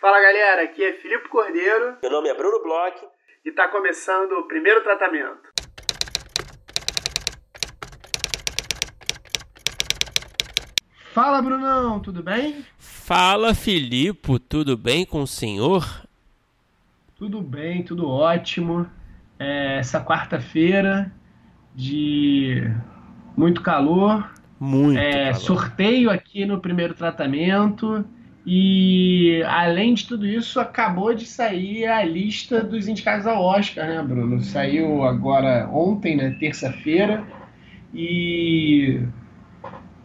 Fala galera, aqui é Filipe Cordeiro. Meu nome é Bruno Bloch. E está começando o primeiro tratamento. Fala Brunão, tudo bem? Fala Filipe, tudo bem com o senhor? Tudo bem, tudo ótimo. É, essa quarta-feira de muito calor. Muito é, calor. Sorteio aqui no primeiro tratamento. E além de tudo isso, acabou de sair a lista dos indicados ao Oscar, né, Bruno? Saiu agora ontem, né, terça-feira, e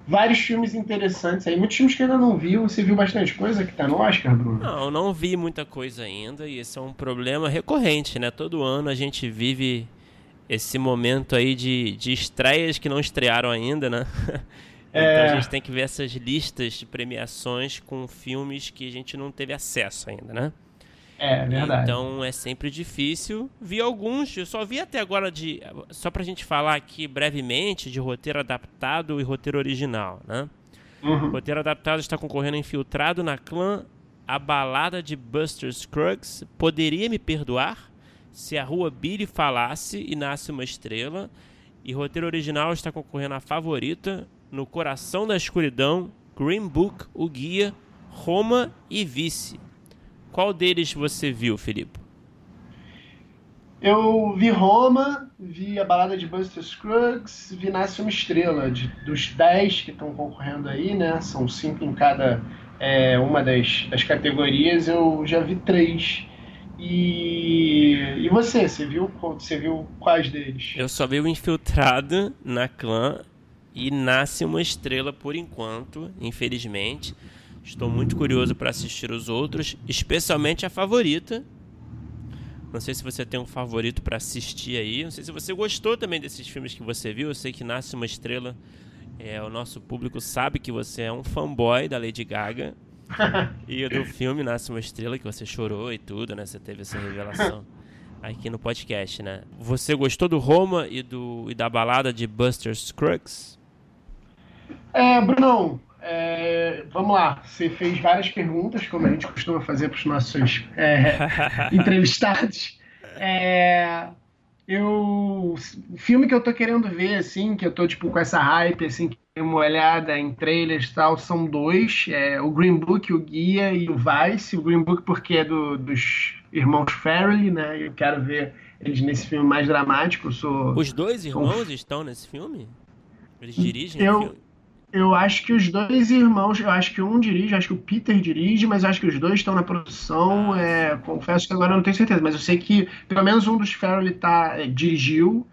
vários filmes interessantes aí, muitos filmes que ainda não viu. Você viu bastante coisa que tá no Oscar, Bruno? Não, não vi muita coisa ainda, e esse é um problema recorrente, né? Todo ano a gente vive esse momento aí de, de estreias que não estrearam ainda, né? Então É. a gente tem que ver essas listas de premiações com filmes que a gente não teve acesso ainda, né? É, verdade. Então é sempre difícil. Vi alguns, eu só vi até agora de. Só pra gente falar aqui brevemente de roteiro adaptado e roteiro original, né? Uhum. Roteiro adaptado está concorrendo Infiltrado na Clã, A Balada de Buster Scruggs, Poderia Me Perdoar, Se a Rua Billy Falasse e Nasce Uma Estrela. E roteiro original está concorrendo a Favorita, No Coração da Escuridão, Green Book, O Guia, Roma e Vice. Qual deles você viu, Felipe? Eu vi Roma, vi a balada de Buster Scruggs, vi Nasce uma Estrela. De, dos 10 que estão concorrendo aí, né? São cinco em cada é, uma das, das categorias, eu já vi três. E, e você, você viu, você viu quais deles? Eu só vi o Infiltrado na Clã e Nasce uma Estrela por enquanto, infelizmente. Estou muito curioso para assistir os outros, especialmente a favorita. Não sei se você tem um favorito para assistir aí. Não sei se você gostou também desses filmes que você viu. Eu sei que Nasce uma Estrela. É, o nosso público sabe que você é um fanboy da Lady Gaga. e do filme Nasce uma Estrela, que você chorou e tudo, né? Você teve essa revelação aqui no podcast, né? Você gostou do Roma e, do, e da balada de Buster Scruggs? É, Brunão, é, vamos lá. Você fez várias perguntas, como a gente costuma fazer para os nossos é, entrevistados. É, eu, o filme que eu tô querendo ver, assim, que eu tô tipo com essa hype, assim, que tem uma olhada em trailers e tal, são dois: é, o Green Book, o Guia e o Vice. O Green Book porque é do, dos irmãos Farrelly, né? Eu quero ver eles nesse filme mais dramático. Eu sou Os dois irmãos estão nesse filme? Eles dirigem Eu- o filme? Eu acho que os dois irmãos, eu acho que um dirige, acho que o Peter dirige, mas acho que os dois estão na produção. Ah, é, confesso que agora eu não tenho certeza, mas eu sei que pelo menos um dos Farrelly tá, é, dirigiu.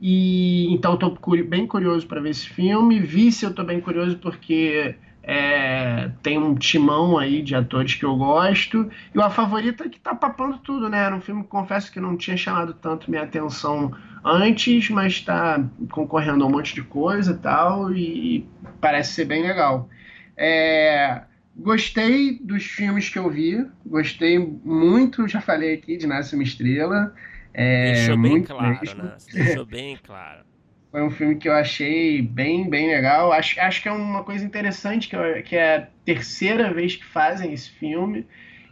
E então eu tô curi- bem curioso para ver esse filme. Vice eu tô bem curioso porque é, tem um timão aí de atores que eu gosto. E o A Favorita que tá papando tudo, né? Era um filme que confesso que não tinha chamado tanto minha atenção antes, mas está concorrendo a um monte de coisa e tal, e parece ser bem legal. É, gostei dos filmes que eu vi, gostei muito, já falei aqui, de Nasce uma Estrela. É, Deixou bem claro, mesmo. né? Deixou bem claro. Foi um filme que eu achei bem, bem legal. Acho, acho que é uma coisa interessante, que, eu- que é a terceira vez que fazem esse filme.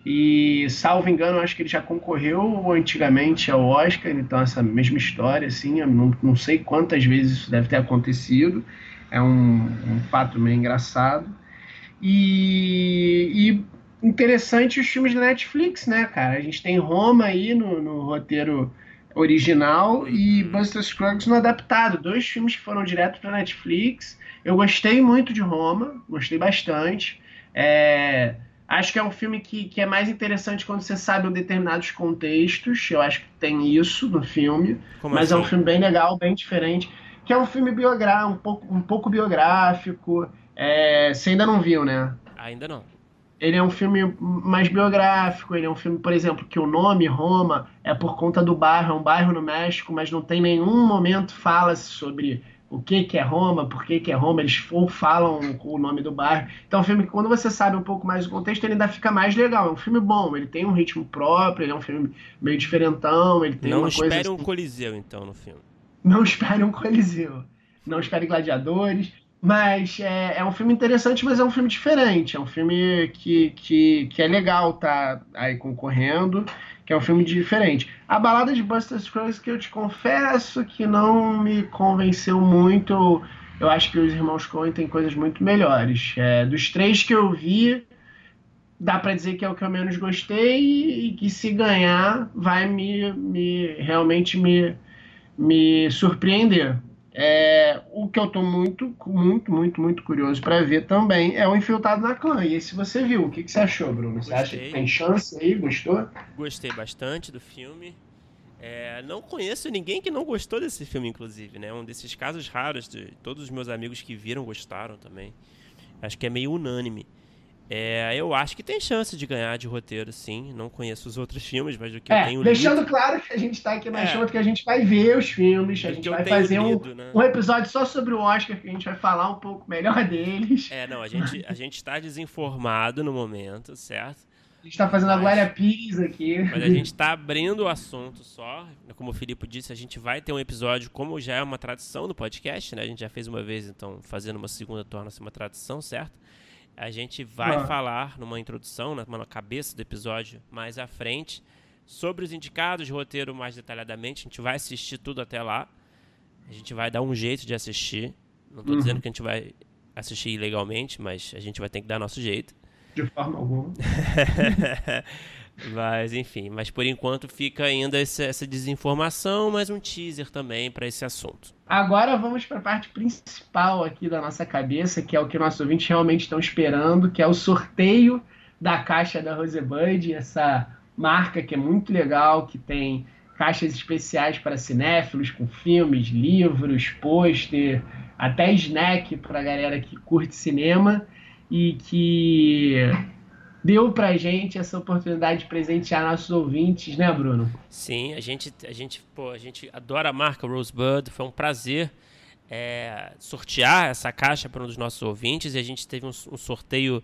E, salvo engano, acho que ele já concorreu antigamente ao Oscar, então essa mesma história, assim, não, não sei quantas vezes isso deve ter acontecido. É um, um fato meio engraçado. E, e interessante os filmes da Netflix, né, cara? A gente tem Roma aí no, no roteiro original e Uhum. Buster Scruggs no adaptado. Dois filmes que foram direto para Netflix. Eu gostei muito de Roma, gostei bastante. É, acho que é um filme que, que é mais interessante quando você sabe determinados contextos. Eu acho que tem isso no filme. Como mas é um assim? filme bem legal, bem diferente. Que é um filme biográfico, um pouco, um pouco biográfico. É, você ainda não viu, né? Ainda não. Ele é um filme mais biográfico, ele é um filme, por exemplo, que o nome Roma é por conta do bairro, é um bairro no México, mas não tem nenhum momento fala-se sobre o que, que é Roma, por que, que é Roma, eles ou falam o nome do bairro. Então é um filme que quando você sabe um pouco mais do contexto, ele ainda fica mais legal. É um filme bom, ele tem um ritmo próprio, ele é um filme meio diferentão, ele tem Não uma espere coisa um assim- coliseu, então, no filme. não espere um coliseu. Não espere gladiadores. Mas é, é, um filme interessante, mas é um filme diferente. É um filme que, que, que é legal tá aí concorrendo, que é um filme diferente. A Balada de Buster Scruggs, que eu te confesso que não me convenceu muito. Eu acho que os Irmãos Coen têm coisas muito melhores. É, dos três que eu vi, dá para dizer que é o que eu menos gostei e que se ganhar vai me, me realmente me, me surpreender. É, o que eu estou muito, muito, muito, muito curioso para ver também é o Infiltrado na Clã. E esse você viu. O que, que você achou, Bruno? Você Gostei. acha que tem chance aí? Gostou? Gostei bastante do filme. É, não conheço ninguém que não gostou desse filme, inclusive, né? Um desses casos raros de todos os meus amigos que viram gostaram também. Acho que é meio unânime. É, eu acho que tem chance de ganhar de roteiro, sim. Não conheço os outros filmes, mas do que é, eu tenho deixando lido... claro que a gente está aqui na é. show, que a gente vai ver os filmes, a gente vai fazer lido, um, né? um episódio só sobre o Oscar, que a gente vai falar um pouco melhor deles. É, não, a gente a está desinformado no momento, certo? A gente está fazendo mas, a Glória Pires aqui. Mas a gente está abrindo o assunto só. Como o Filipe disse, a gente vai ter um episódio, como já é uma tradição no podcast, né? A gente já fez uma vez, então fazendo uma segunda torna-se uma tradição, certo? A gente vai ah. falar numa introdução, na cabeça do episódio mais à frente, sobre os indicados de roteiro mais detalhadamente. A gente vai assistir tudo até lá. A gente vai dar um jeito de assistir. Não estou uhum. dizendo que a gente vai assistir ilegalmente, mas a gente vai ter que dar nosso jeito. De forma alguma. Mas, enfim, mas por enquanto fica ainda essa, desinformação, mais um teaser também para esse assunto. Agora vamos para a parte principal aqui da nossa cabeça, que é o que nossos ouvintes realmente estão esperando, que é o sorteio da caixa da Rosebud, essa marca que é muito legal, que tem caixas especiais para cinéfilos, com filmes, livros, pôster, até snack para a galera que curte cinema e que deu pra gente essa oportunidade de presentear nossos ouvintes, né, Bruno? Sim, a gente, a gente, pô, a gente adora a marca Rosebud, foi um prazer é, sortear essa caixa para um dos nossos ouvintes e a gente teve um, um sorteio,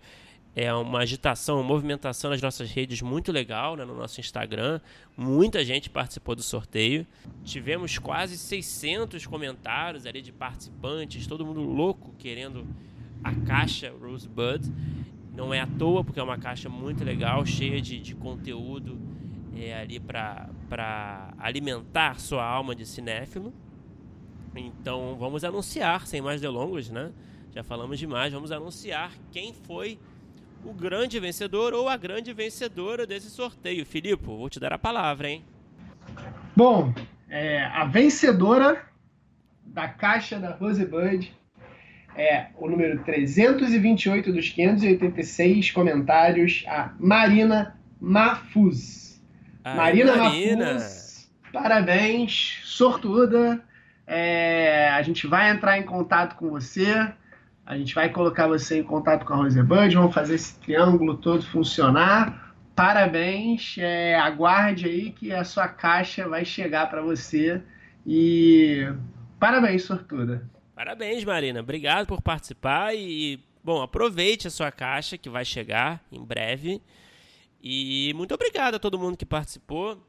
é, uma agitação, uma movimentação nas nossas redes muito legal, né, no nosso Instagram. Muita gente participou do sorteio. Tivemos quase 600 comentários ali de participantes, todo mundo louco querendo a caixa Rosebud. Não é à toa, porque é uma caixa muito legal, cheia de, de conteúdo é, ali para alimentar sua alma de cinéfilo. Então vamos anunciar, sem mais delongas, né? Já falamos demais, vamos anunciar quem foi o grande vencedor ou a grande vencedora desse sorteio. Filipe, vou te dar a palavra, hein? Bom, é, a vencedora da caixa da Rosebud é o número 328 dos 586 comentários, a Marina Mafuz. Marina, Marina Mafuz, parabéns, sortuda. É, a gente vai entrar em contato com você, a gente vai colocar você em contato com a Rosebud, vamos fazer esse triângulo todo funcionar. Parabéns, é, aguarde aí que a sua caixa vai chegar para você e parabéns, sortuda. Parabéns, Marina. Obrigado por participar e, bom, aproveite a sua caixa que vai chegar em breve. E muito obrigado a todo mundo que participou.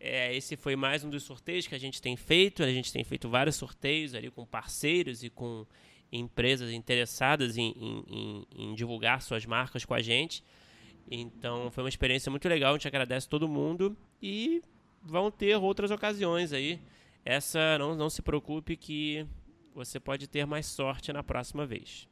É, esse foi mais um dos sorteios que a gente tem feito. A gente tem feito vários sorteios ali com parceiros e com empresas interessadas em, em, em, em divulgar suas marcas com a gente. Então foi uma experiência muito legal. A gente agradece todo mundo e vão ter outras ocasiões aí. Essa não, não se preocupe que você pode ter mais sorte na próxima vez.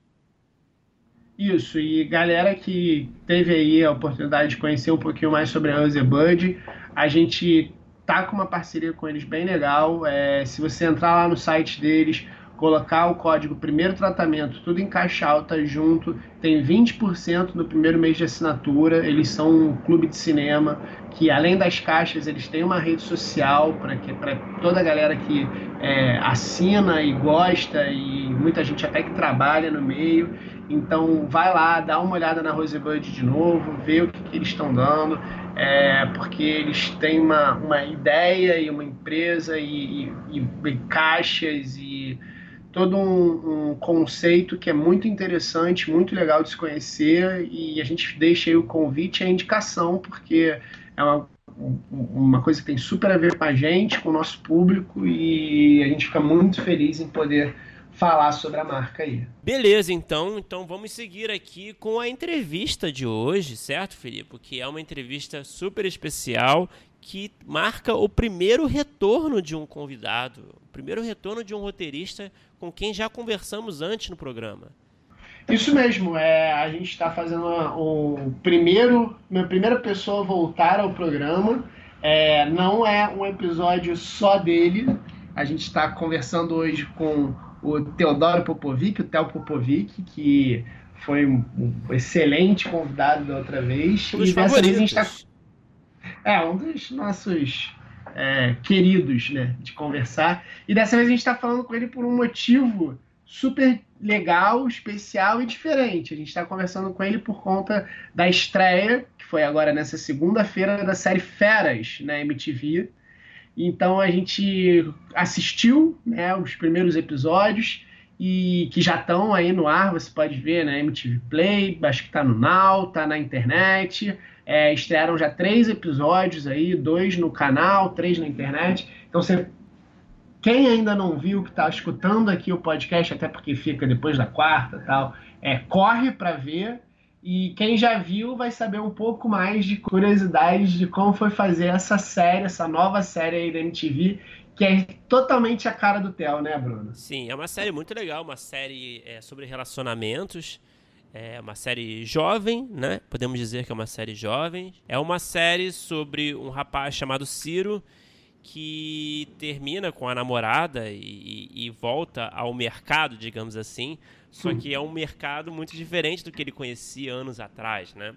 Isso, e galera que teve aí a oportunidade de conhecer um pouquinho mais sobre a Rosebud, a gente tá com uma parceria com eles bem legal. É, se você entrar lá no site deles, colocar o código primeiro tratamento, tudo em caixa alta junto, tem 20% no primeiro mês de assinatura. Eles são um clube de cinema que, além das caixas, eles têm uma rede social para toda a galera que é, assina e gosta, e muita gente até que trabalha no meio. Então, vai lá, dá uma olhada na Rosebud de novo, vê o que, que eles estão dando. É, porque eles têm uma, uma ideia e uma empresa e, e, e caixas e todo um, um, conceito que é muito interessante, muito legal de se conhecer e a gente deixa aí o convite e a indicação, porque é uma, uma coisa que tem super a ver com a gente, com o nosso público e a gente fica muito feliz em poder falar sobre a marca aí. Beleza, então, então vamos seguir aqui com a entrevista de hoje, certo, Felipe? Que é uma entrevista super especial que marca o primeiro retorno de um convidado, o primeiro retorno de um roteirista com quem já conversamos antes no programa. Isso mesmo, é, a gente está fazendo o primeiro, minha primeira pessoa a voltar ao programa. É, não é um episódio só dele. A gente está conversando hoje com o Teodoro Popovic, o Theo Popovic, que foi um, excelente convidado da outra vez. Um e dessa favoritos. vez a gente está. É, um dos nossos é, queridos, né, de conversar. E dessa vez a gente está falando com ele por um motivo super legal, especial e diferente. A gente está conversando com ele por conta da estreia, que foi agora nessa segunda-feira, da série Feras na MTV. Então a gente assistiu né, os primeiros episódios e que já estão aí no ar, você pode ver né, MTV Play, acho que está no Now, está na internet. É, estrearam já três episódios aí, dois no canal, três na internet. Então você quem ainda não viu, que está escutando aqui o podcast, até porque fica depois da quarta tal, é, corre para ver. E quem já viu vai saber um pouco mais de curiosidades de como foi fazer essa série, essa nova série aí da MTV, que é totalmente a cara do Theo, né, Bruno? Sim, é uma série muito legal, uma série é, sobre relacionamentos. É uma série jovem, né? Podemos dizer que é uma série jovem. É uma série sobre um rapaz chamado Ciro que termina com a namorada e, e, volta ao mercado, digamos assim. Só que é um mercado muito diferente do que ele conhecia anos atrás, né?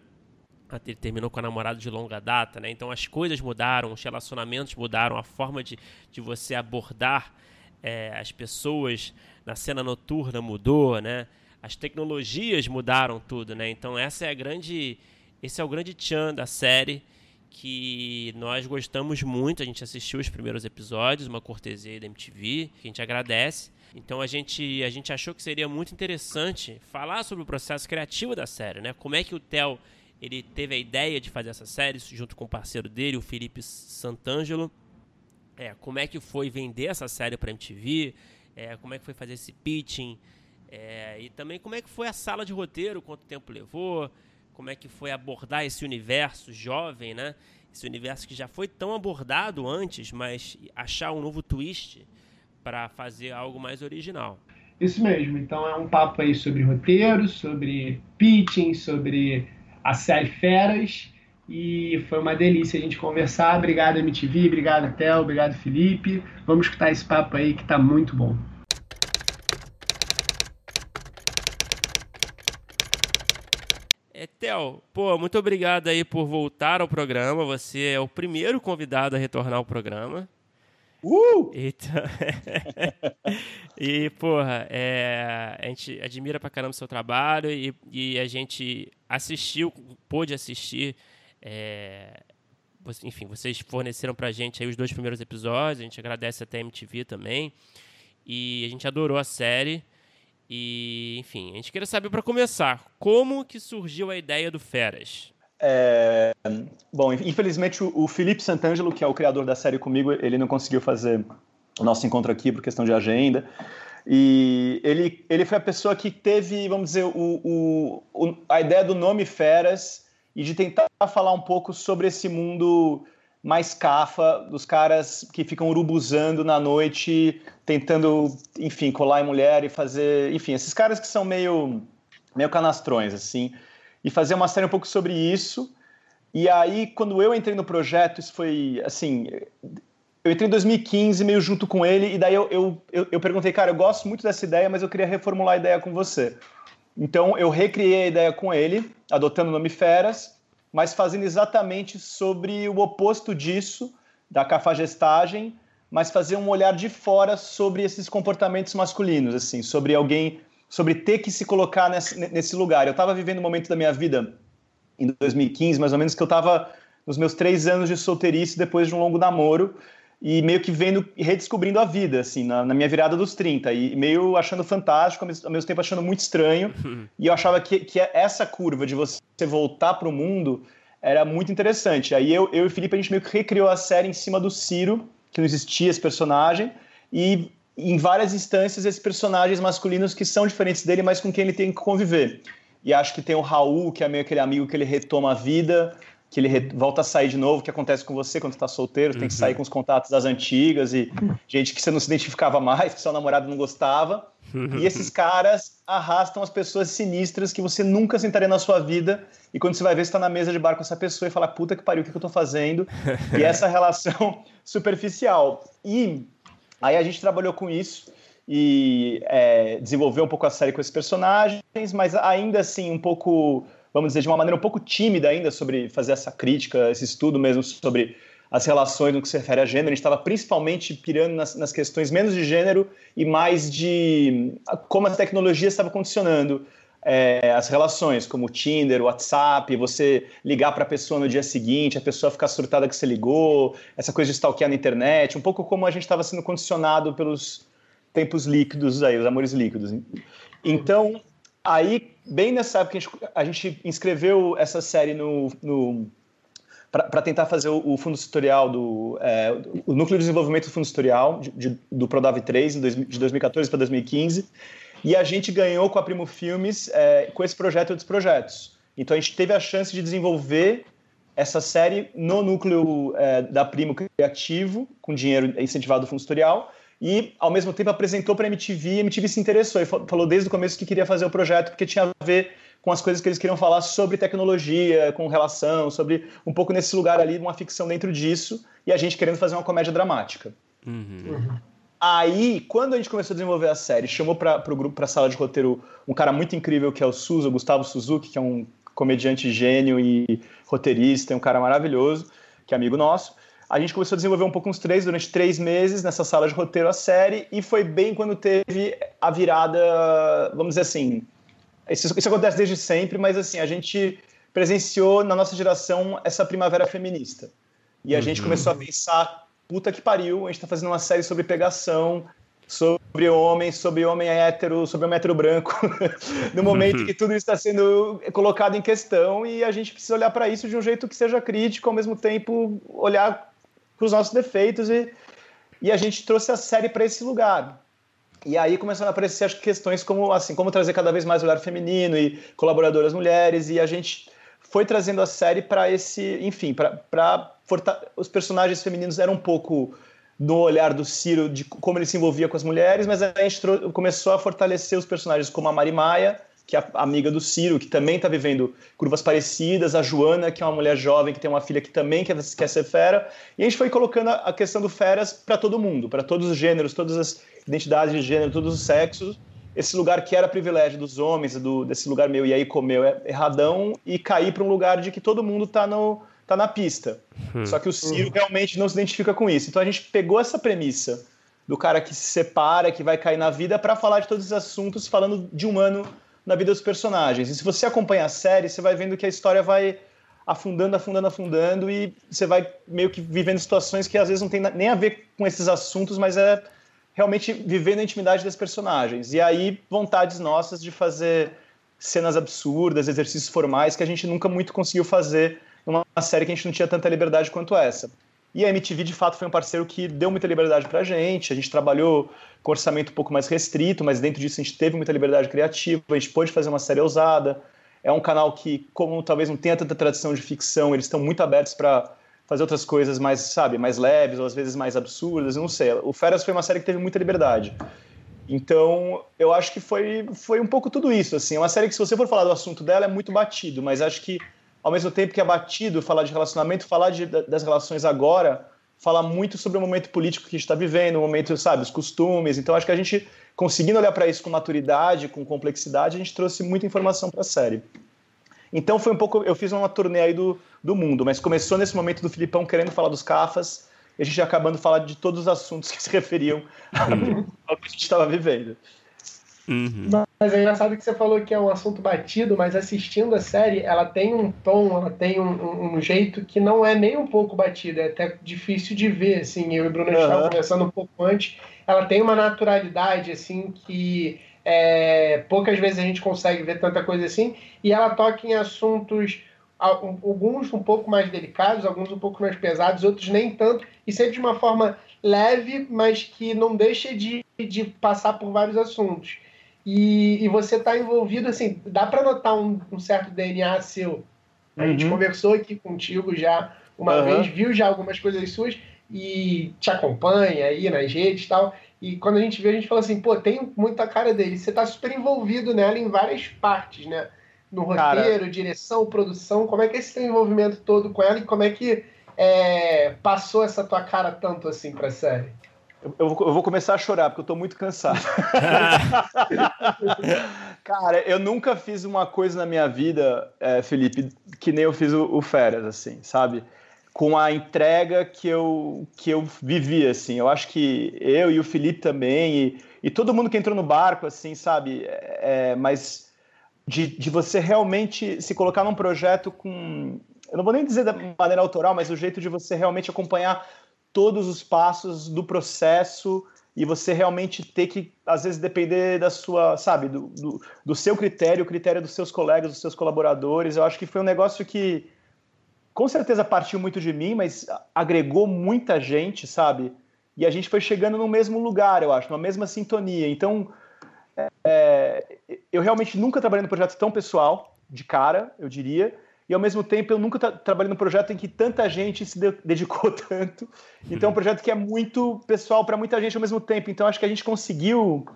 Ele terminou com a namorada de longa data, né? Então as coisas mudaram, os relacionamentos mudaram, a forma de, de você abordar é, as pessoas na cena noturna mudou, né? As tecnologias mudaram tudo, né? Então essa é a grande, esse é o grande tchan da série que nós gostamos muito. A gente assistiu os primeiros episódios, uma cortesia da MTV, que a gente agradece. Então a gente, a gente achou que seria muito interessante falar sobre o processo criativo da série, né? Como é que o Theo ele teve a ideia de fazer essa série junto com o parceiro dele, o Felipe Santangelo. É, como é que foi vender essa série para MTV? É, como é que foi fazer esse pitching? É, e também como é que foi a sala de roteiro, quanto tempo levou? como é que foi abordar esse universo jovem, né? Esse universo que já foi tão abordado antes, mas achar um novo twist para fazer algo mais original. Isso mesmo. Então é um papo aí sobre roteiro, sobre pitching, sobre a série Feras. E foi uma delícia a gente conversar. Obrigado, MTV, obrigado, Theo, obrigado, Felipe. Vamos escutar esse papo aí que está muito bom. É, Theo, pô, muito obrigado aí por voltar ao programa. Você é o primeiro convidado a retornar ao programa. Uh! Então... e, porra, é... a gente admira pra caramba o seu trabalho e, e a gente assistiu, pôde assistir. É... Enfim, vocês forneceram pra gente aí os dois primeiros episódios. A gente agradece até a MTV também. E a gente adorou a série. E, enfim, a gente queria saber para começar, como que surgiu a ideia do Feras? É, bom, infelizmente o, o Felipe Santangelo, que é o criador da série comigo, ele não conseguiu fazer o nosso encontro aqui por questão de agenda. E ele, ele foi a pessoa que teve, vamos dizer, o, o, a ideia do nome Feras e de tentar falar um pouco sobre esse mundo mais cafa dos caras que ficam urubuzando na noite, tentando, enfim, colar em mulher e fazer, enfim, esses caras que são meio meio canastrões assim, e fazer uma série um pouco sobre isso. E aí, quando eu entrei no projeto, isso foi assim, eu entrei em 2015 meio junto com ele e daí eu, eu, eu, eu perguntei, cara, eu gosto muito dessa ideia, mas eu queria reformular a ideia com você. Então eu recriei a ideia com ele, adotando o nome Feras, mas fazendo exatamente sobre o oposto disso, da cafagestagem, mas fazer um olhar de fora sobre esses comportamentos masculinos, assim, sobre alguém, sobre ter que se colocar nesse, nesse lugar. Eu estava vivendo um momento da minha vida, em 2015, mais ou menos, que eu estava nos meus três anos de solteirice depois de um longo namoro, e meio que vendo e redescobrindo a vida, assim, na, na, minha virada dos 30, e meio achando fantástico, ao mesmo, ao mesmo tempo achando muito estranho, e eu achava que, que essa curva de você voltar para o mundo era muito interessante. Aí eu, eu e o Felipe, a gente meio que recriou a série em cima do Ciro, que não existia esse personagem, e em várias instâncias esses personagens masculinos que são diferentes dele, mas com quem ele tem que conviver. E acho que tem o Raul, que é meio aquele amigo que ele retoma a vida, que ele volta a sair de novo, que acontece com você quando está solteiro, uhum. tem que sair uhum. com os contatos das antigas e gente que você não se identificava mais, que seu namorado não gostava. E esses caras arrastam as pessoas sinistras que você nunca sentaria na sua vida. E quando você vai ver, você está na mesa de bar com essa pessoa e fala: puta que pariu, o que, eu estou fazendo? e essa relação superficial. E aí a gente trabalhou com isso e é, desenvolveu um pouco a série com esses personagens, mas ainda assim um pouco, vamos dizer, de uma maneira um pouco tímida ainda sobre fazer essa crítica, esse estudo mesmo sobre as relações no que se refere a gênero. A gente estava principalmente pirando nas, nas, questões menos de gênero e mais de como a tecnologia estava condicionando é, as relações, como Tinder, WhatsApp, você ligar para a pessoa no dia seguinte, a pessoa ficar surtada que você ligou, essa coisa de stalkear na internet, um pouco como a gente estava sendo condicionado pelos tempos líquidos aí, os amores líquidos. Então, aí, bem nessa época, a gente, a gente inscreveu essa série no, no para tentar fazer o, fundo tutorial do é, o núcleo de desenvolvimento do fundo tutorial de, de, do Prodave 3 de 2014 para 2015 e a gente ganhou com a Primo Filmes é, com esse projeto e outros projetos. Então a gente teve a chance de desenvolver essa série no núcleo é, da Primo Criativo com dinheiro incentivado do fundo tutorial e ao mesmo tempo apresentou para a MTV, e a MTV se interessou e falou desde o começo que queria fazer o projeto porque tinha a ver com as coisas que eles queriam falar sobre tecnologia, com relação, sobre um pouco nesse lugar ali, uma ficção dentro disso, e a gente querendo fazer uma comédia dramática. Uhum. Uhum. Aí, quando a gente começou a desenvolver a série, chamou para o grupo, para a sala de roteiro, um cara muito incrível que é o Suzo, o Gustavo Suzuki, que é um comediante gênio e roteirista, é um cara maravilhoso, que é amigo nosso. A gente começou a desenvolver um pouco uns três, durante três meses, nessa sala de roteiro, a série, e foi bem quando teve a virada, vamos dizer assim, isso, isso acontece desde sempre, mas assim, a gente presenciou na nossa geração essa primavera feminista. E a uhum. gente começou a pensar, puta que pariu, a gente está fazendo uma série sobre pegação, sobre homem, sobre homem hétero, sobre homem hétero branco, no momento que tudo está sendo colocado em questão e a gente precisa olhar para isso de um jeito que seja crítico, ao mesmo tempo olhar para os nossos defeitos e, e a gente trouxe a série para esse lugar. E aí começaram a aparecer as questões como assim, como trazer cada vez mais olhar feminino e colaboradoras mulheres e a gente foi trazendo a série para esse, enfim, para os personagens femininos eram um pouco no olhar do Ciro de como ele se envolvia com as mulheres, mas a gente começou a fortalecer os personagens como a Mari Maia, que é a amiga do Ciro, que também está vivendo curvas parecidas, a Joana, que é uma mulher jovem, que tem uma filha que também quer, quer ser fera, e a gente foi colocando a questão do feras para todo mundo, para todos os gêneros, todas as identidades de gênero, todos os sexos, esse lugar que era privilégio dos homens, do, desse lugar meu e aí comeu? é erradão, e cair para um lugar de que todo mundo está no tá na pista. Hum. Só que o Ciro realmente não se identifica com isso. Então a gente pegou essa premissa do cara que se separa, que vai cair na vida, para falar de todos os assuntos, falando de humano na vida dos personagens. E se você acompanha a série, você vai vendo que a história vai afundando, afundando, afundando e você vai meio que vivendo situações que às vezes não tem nem a ver com esses assuntos, mas é realmente vivendo a intimidade das personagens. E aí, vontades nossas de fazer cenas absurdas, exercícios formais que a gente nunca muito conseguiu fazer numa série que a gente não tinha tanta liberdade quanto essa. E a MTV, de fato, foi um parceiro que deu muita liberdade pra gente. A gente trabalhou com orçamento um pouco mais restrito, mas dentro disso a gente teve muita liberdade criativa, a gente pôde fazer uma série ousada. É um canal que, como talvez não tenha tanta tradição de ficção, eles estão muito abertos para fazer outras coisas mais, sabe, mais leves ou às vezes mais absurdas, eu não sei. O Feras foi uma série que teve muita liberdade. Então, eu acho que foi, foi um pouco tudo isso, assim. É uma série que, se você for falar do assunto dela, é muito batido, mas acho que, ao mesmo tempo que é batido falar de relacionamento, falar de, das relações agora fala muito sobre o momento político que a gente está vivendo, o momento, sabe, os costumes. Então, acho que a gente, conseguindo olhar para isso com maturidade, com complexidade, a gente trouxe muita informação para a série. Então, foi um pouco. Eu fiz uma turnê aí do, do mundo, mas começou nesse momento do Filipão querendo falar dos cafas e a gente acabando falar de todos os assuntos que se referiam uhum. ao que a gente estava vivendo. Uhum. Mas é engraçado que você falou que é um assunto batido, mas assistindo a série, ela tem um tom, ela tem um, um jeito que não é nem um pouco batido, é até difícil de ver, assim, eu e o Bruno uhum. estavam conversando um pouco antes, ela tem uma naturalidade, assim, que é, poucas vezes a gente consegue ver tanta coisa assim, e ela toca em assuntos alguns um pouco mais delicados, alguns um pouco mais pesados, outros nem tanto, e sempre de uma forma leve, mas que não deixa de, de passar por vários assuntos. E, e você está envolvido, assim, dá para notar um, um, certo DNA seu. A uhum. gente conversou aqui contigo já uma uhum. vez, viu já algumas coisas suas e te acompanha aí nas redes e tal. E quando a gente vê, a gente fala assim, pô, tem muita cara dele. Você está super envolvido nela em várias partes, né? No roteiro, cara... direção, produção. Como é que é esse teu envolvimento todo com ela e como é que é, passou essa tua cara tanto assim pra série? Eu, eu, vou começar a chorar porque eu tô muito cansado. Cara, eu nunca fiz uma coisa na minha vida, é, Felipe, que nem eu fiz o, o Férias, assim, sabe? Com a entrega que eu, que eu vivi, assim. Eu acho que eu e o Felipe também, e, e todo mundo que entrou no barco, assim, sabe? É, mas de, de você realmente se colocar num projeto com. Eu não vou nem dizer da maneira autoral, mas o jeito de você realmente acompanhar todos os passos do processo e você realmente ter que, às vezes, depender da sua, sabe, do, do, do, seu critério, o critério dos seus colegas, dos seus colaboradores. Eu acho que foi um negócio que, com certeza, partiu muito de mim, mas agregou muita gente, sabe? E a gente foi chegando no mesmo lugar, eu acho, na mesma sintonia. Então, é, eu realmente nunca trabalhei num projeto tão pessoal, de cara, eu diria, e ao mesmo tempo eu nunca trabalhei num projeto em que tanta gente se dedicou tanto. Então é um projeto que é muito pessoal para muita gente ao mesmo tempo. Então acho que a gente conseguiu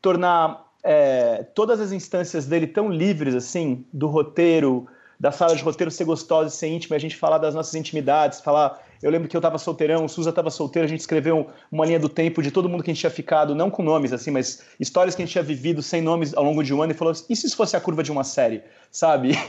tornar é, todas as instâncias dele tão livres assim, do roteiro, da sala de roteiro ser gostosa e ser íntima, a gente falar das nossas intimidades, falar eu lembro que eu estava solteirão, o Suza estava solteiro, a gente escreveu uma linha do tempo de todo mundo que a gente tinha ficado, não com nomes, assim, mas histórias que a gente tinha vivido sem nomes ao longo de um ano e falou: e se isso fosse a curva de uma série, sabe?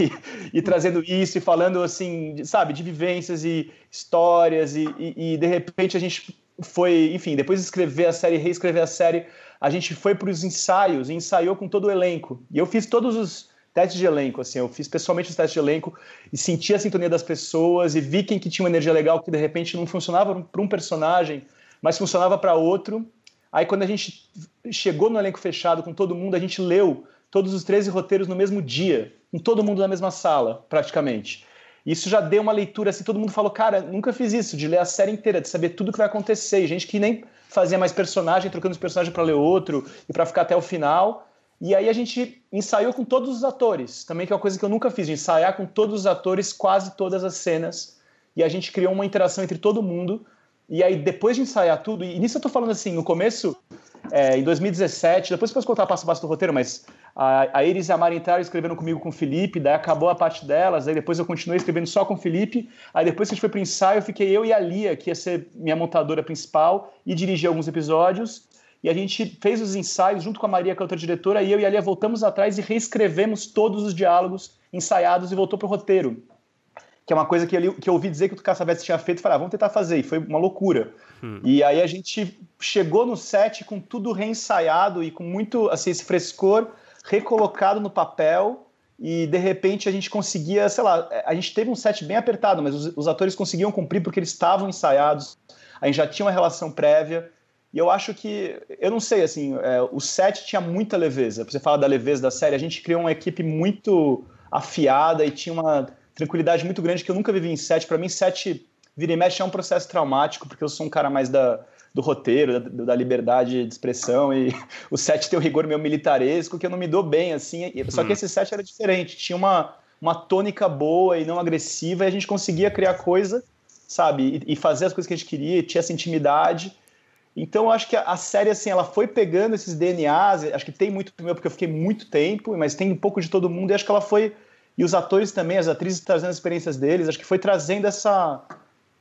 E, e trazendo isso e falando, assim, sabe, de vivências e histórias e, e, e de repente a gente foi, enfim, depois de escrever a série, reescrever a série, a gente foi para os ensaios ensaiou com todo o elenco. E eu fiz todos os testes de elenco, assim, eu fiz pessoalmente os testes de elenco e senti a sintonia das pessoas e vi quem que tinha uma energia legal que de repente não funcionava para um personagem, mas funcionava para outro. Aí quando a gente chegou no elenco fechado com todo mundo, a gente leu todos os 13 roteiros no mesmo dia, com todo mundo na mesma sala, praticamente. Isso já deu uma leitura assim, todo mundo falou, cara, nunca fiz isso, de ler a série inteira, de saber tudo que vai acontecer. E gente que nem fazia mais personagem, trocando os personagens para ler outro e para ficar até o final. E aí a gente ensaiou com todos os atores, também que é uma coisa que eu nunca fiz, ensaiar com todos os atores quase todas as cenas. E a gente criou uma interação entre todo mundo. E aí depois de ensaiar tudo, e nisso eu tô falando assim, no começo, é, em 2017, depois posso contar passo a passo do roteiro, mas a, a Iris e a Mari entraram escrevendo comigo com o Felipe, daí acabou a parte delas, aí depois eu continuei escrevendo só com o Felipe, aí depois que a gente foi pro ensaio, fiquei eu e a Lia, que ia ser minha montadora principal, e dirigir alguns episódios, e a gente fez os ensaios junto com a Maria, que é outra diretora, e eu e a Lia voltamos atrás e reescrevemos todos os diálogos ensaiados e voltou pro roteiro. Que é uma coisa que eu, que eu ouvi dizer que o Cassavetes tinha feito e falei, ah, vamos tentar fazer. E foi uma loucura. Hum. E aí a gente chegou no set com tudo reensaiado e com muito, assim, esse frescor recolocado no papel e de repente a gente conseguia, sei lá, a gente teve um set bem apertado, mas os, os atores conseguiam cumprir porque eles estavam ensaiados, a gente já tinha uma relação prévia, e eu acho que, eu não sei, assim, é, o set tinha muita leveza. Você fala da leveza da série, a gente criou uma equipe muito afiada e tinha uma tranquilidade muito grande que eu nunca vivi em set. Para mim, set vira e mexe é um processo traumático, porque eu sou um cara mais da, do roteiro, da, da, liberdade de expressão, e o set tem o rigor meio militaresco, que eu não me dou bem, assim. Só que hum. esse set era diferente, tinha uma, uma tônica boa e não agressiva, e a gente conseguia criar coisa, sabe, e, e fazer as coisas que a gente queria, tinha essa intimidade. Então, acho que a série, assim, ela foi pegando esses DNAs, acho que tem muito meu, porque eu fiquei muito tempo, mas tem um pouco de todo mundo, e acho que ela foi, e os atores também, as atrizes trazendo as experiências deles, acho que foi trazendo essa,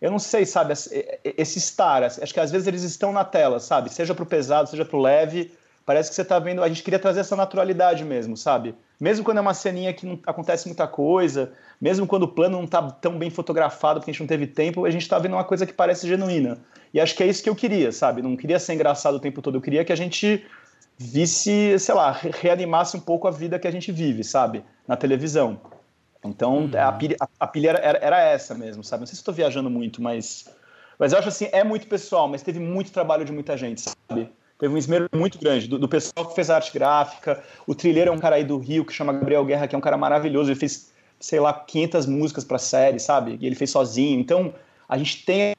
eu não sei, sabe, esse estar, acho que às vezes eles estão na tela, sabe, seja pro pesado, seja pro leve, parece que você tá vendo, a gente queria trazer essa naturalidade mesmo, sabe, mesmo quando é uma ceninha que não acontece muita coisa, mesmo quando o plano não tá tão bem fotografado porque a gente não teve tempo, a gente tá vendo uma coisa que parece genuína. E acho que é isso que eu queria, sabe? Não queria ser engraçado o tempo todo, eu queria que a gente visse, sei lá, reanimasse um pouco a vida que a gente vive, sabe? Na televisão. Então, uhum. a, pilha, a, a pilha era, era, essa mesmo, sabe? Não sei se estou viajando muito, mas. Mas eu acho assim, é muito pessoal, mas teve muito trabalho de muita gente, sabe? Teve um esmero muito grande do, do pessoal que fez a arte gráfica. O trilheiro é um cara aí do Rio que chama Gabriel Guerra, que é um cara maravilhoso. Ele fez sei lá, 500 músicas para série, sabe? E ele fez sozinho. Então, a gente tem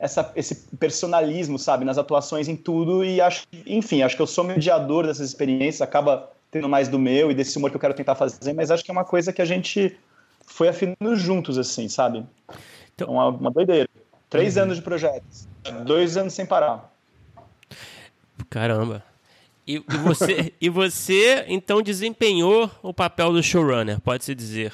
essa, esse personalismo, sabe, nas atuações em tudo e acho, enfim, acho que eu sou mediador dessas experiências, acaba tendo mais do meu e desse humor que eu quero tentar fazer, mas acho que é uma coisa que a gente foi afinando juntos, assim, sabe? Então, uma, uma doideira. Três uhum. anos de projetos, dois anos sem parar. Caramba. E, e, você, e você, então, desempenhou o papel do showrunner, pode-se dizer?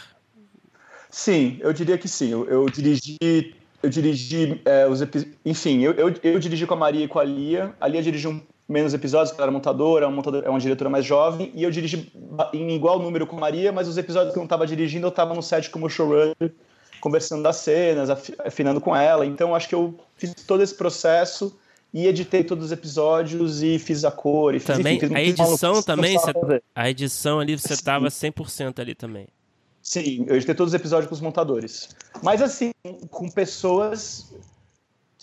Sim, eu diria que sim. Eu, eu dirigi, eu dirigi é, os Enfim, eu, eu, eu, dirigi com a Maria e com a Lia. A Lia dirigiu menos episódios, porque ela era montadora, é uma, montadora, é uma diretora mais jovem. E eu dirigi em igual número com a Maria, mas os episódios que eu não estava dirigindo, eu estava no set como showrunner, conversando das cenas, afinando com ela. Então, acho que eu fiz todo esse processo e editei todos os episódios e fiz a cor e fiz, também, enfim, fiz a edição também, você, a edição ali você estava 100% ali também. Sim, eu editei todos os episódios com os montadores. Mas assim, com pessoas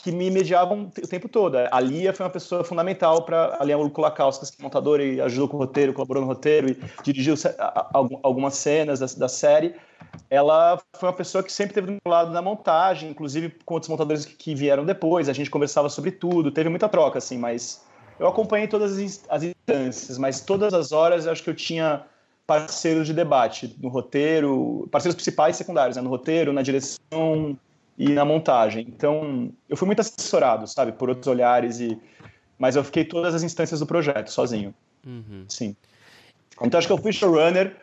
que me mediavam o tempo todo. A Lia foi uma pessoa fundamental para a Lia Kulakauskas, que é montadora e ajudou com o roteiro, colaborou no roteiro e dirigiu algumas cenas da, da, série. Ela foi uma pessoa que sempre teve do meu lado na montagem, inclusive com outros montadores que, que vieram depois. A gente conversava sobre tudo, teve muita troca, assim, mas eu acompanhei todas as, as instâncias, mas todas as horas eu acho que eu tinha parceiros de debate no roteiro, parceiros principais e secundários, né, no roteiro, na direção, e na montagem. Então, eu fui muito assessorado, sabe, por outros olhares e mas eu fiquei todas as instâncias do projeto sozinho. Uhum. Sim. Então acho que eu fui showrunner,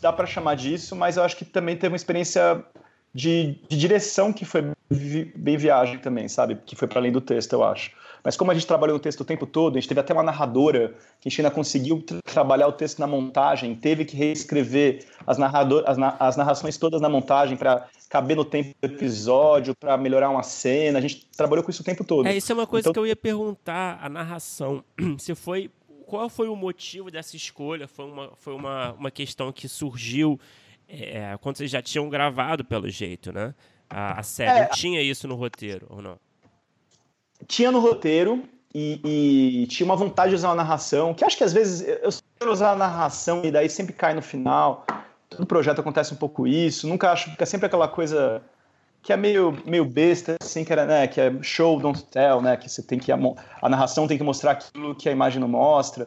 dá para chamar disso, mas eu acho que também teve uma experiência de, de direção que foi vi, bem viagem também, sabe? Que foi para além do texto, eu acho. Mas como a gente trabalhou no texto o tempo todo, a gente teve até uma narradora que a gente ainda conseguiu trabalhar o texto na montagem, teve que reescrever as, narrador, as, as narrações todas na montagem para caber no tempo do episódio, para melhorar uma cena. A gente trabalhou com isso o tempo todo. É, isso é uma coisa então... que eu ia perguntar, a narração. Se foi qual foi o motivo dessa escolha? Foi uma, foi uma, uma questão que surgiu é, quando vocês já tinham gravado, pelo jeito, né? A, a série. É, tinha isso no roteiro, ou não? tinha no roteiro e, e, tinha uma vontade de usar uma narração, que acho que às vezes eu quero usar a narração e daí sempre cai no final. Todo projeto acontece um pouco isso. Nunca acho, fica sempre aquela coisa que é meio, meio besta, assim, que, era, né, que é show, don't tell, né, que você tem que, a, a narração tem que mostrar aquilo que a imagem não mostra.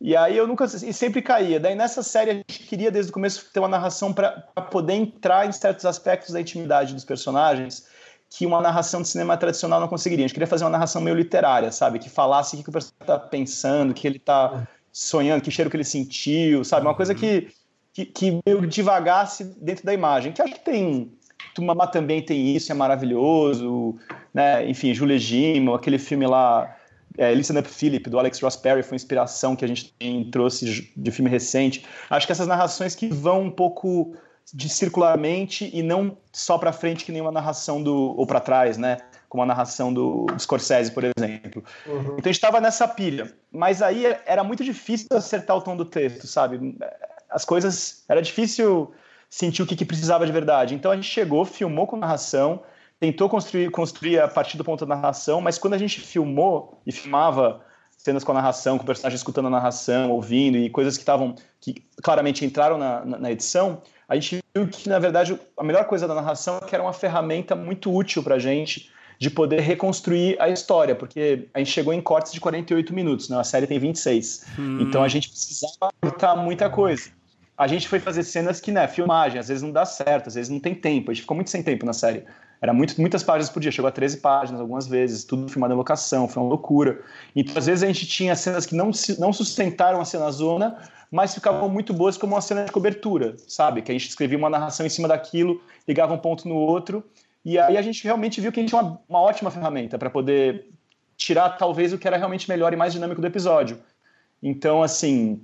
E aí eu nunca, e sempre caía. Daí nessa série a gente queria desde o começo ter uma narração para poder entrar em certos aspectos da intimidade dos personagens que uma narração de cinema tradicional não conseguiria. A gente queria fazer uma narração meio literária, sabe? Que falasse o que o personagem está pensando, o que ele está sonhando, que cheiro que ele sentiu, sabe? Uma coisa que, que, que meio divagasse dentro da imagem. Que acho que tem. Tumamá também tem isso, é maravilhoso. Né? Enfim, Julie Gimo, aquele filme lá. É, Listen Up Philip, do Alex Ross Perry, foi inspiração que a gente tem, trouxe de filme recente. Acho que essas narrações que vão um pouco de circularmente e não só para frente que nem uma narração do ou para trás, né? Como a narração do, do Scorsese, por exemplo. Uhum. Então a gente estava nessa pilha, mas aí era muito difícil acertar o tom do texto, sabe? As coisas era difícil sentir o que, que precisava de verdade. Então a gente chegou, filmou com narração, tentou construir construir a partir do ponto da narração, mas quando a gente filmou e filmava cenas com a narração, com o personagem escutando a narração, ouvindo e coisas que estavam que claramente entraram na, na, na edição, a gente viu que, na verdade, a melhor coisa da narração é que era uma ferramenta muito útil para a gente de poder reconstruir a história, porque a gente chegou em cortes de 48 minutos, né? a série tem 26. Hum. Então a gente precisava cortar muita coisa. A gente foi fazer cenas que, né, filmagem, às vezes não dá certo, às vezes não tem tempo. A gente ficou muito sem tempo na série. Era muito, muitas páginas por dia, chegou a 13 páginas algumas vezes, tudo filmado em locação, foi uma loucura. Então, às vezes, a gente tinha cenas que não, não sustentaram a cena zona, mas ficavam muito boas como uma cena de cobertura, sabe? Que a gente escrevia uma narração em cima daquilo, ligava um ponto no outro, e aí a gente realmente viu que a gente tinha uma, uma ótima ferramenta para poder tirar talvez o que era realmente melhor e mais dinâmico do episódio. Então, assim,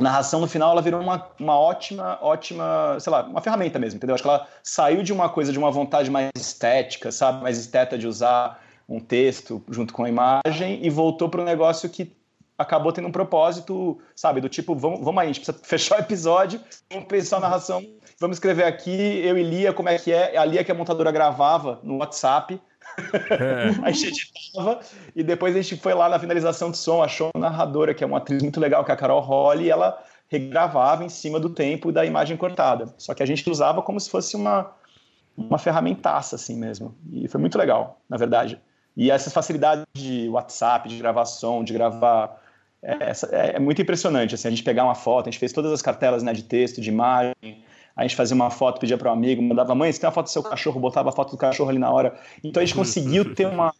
a narração no final ela virou uma, uma ótima, ótima, sei lá, uma ferramenta mesmo, entendeu? Acho que ela saiu de uma coisa, de uma vontade mais estética, sabe? Mais esteta de usar um texto junto com a imagem e voltou para um negócio que acabou tendo um propósito, sabe, do tipo, vamos, vamos aí, a gente precisa fechar o episódio, vamos pensar a narração, vamos escrever aqui, eu e Lia, como é que é, a Lia que a montadora gravava no WhatsApp, a gente editava, e depois a gente foi lá na finalização do som, achou uma narradora, que é uma atriz muito legal, que é a Carol Holly, e ela regravava em cima do tempo da imagem cortada. Só que a gente usava como se fosse uma, uma ferramentaça assim mesmo. E foi muito legal, na verdade. E essas facilidades de WhatsApp, de gravar som, de gravar. É, é, é, muito impressionante. Assim, a gente pegar uma foto, a gente fez todas as cartelas né, de texto, de imagem. A gente fazia uma foto, pedia para um amigo, mandava, mãe, você tem uma foto do seu cachorro, botava a foto do cachorro ali na hora. Então a gente conseguiu ter uma,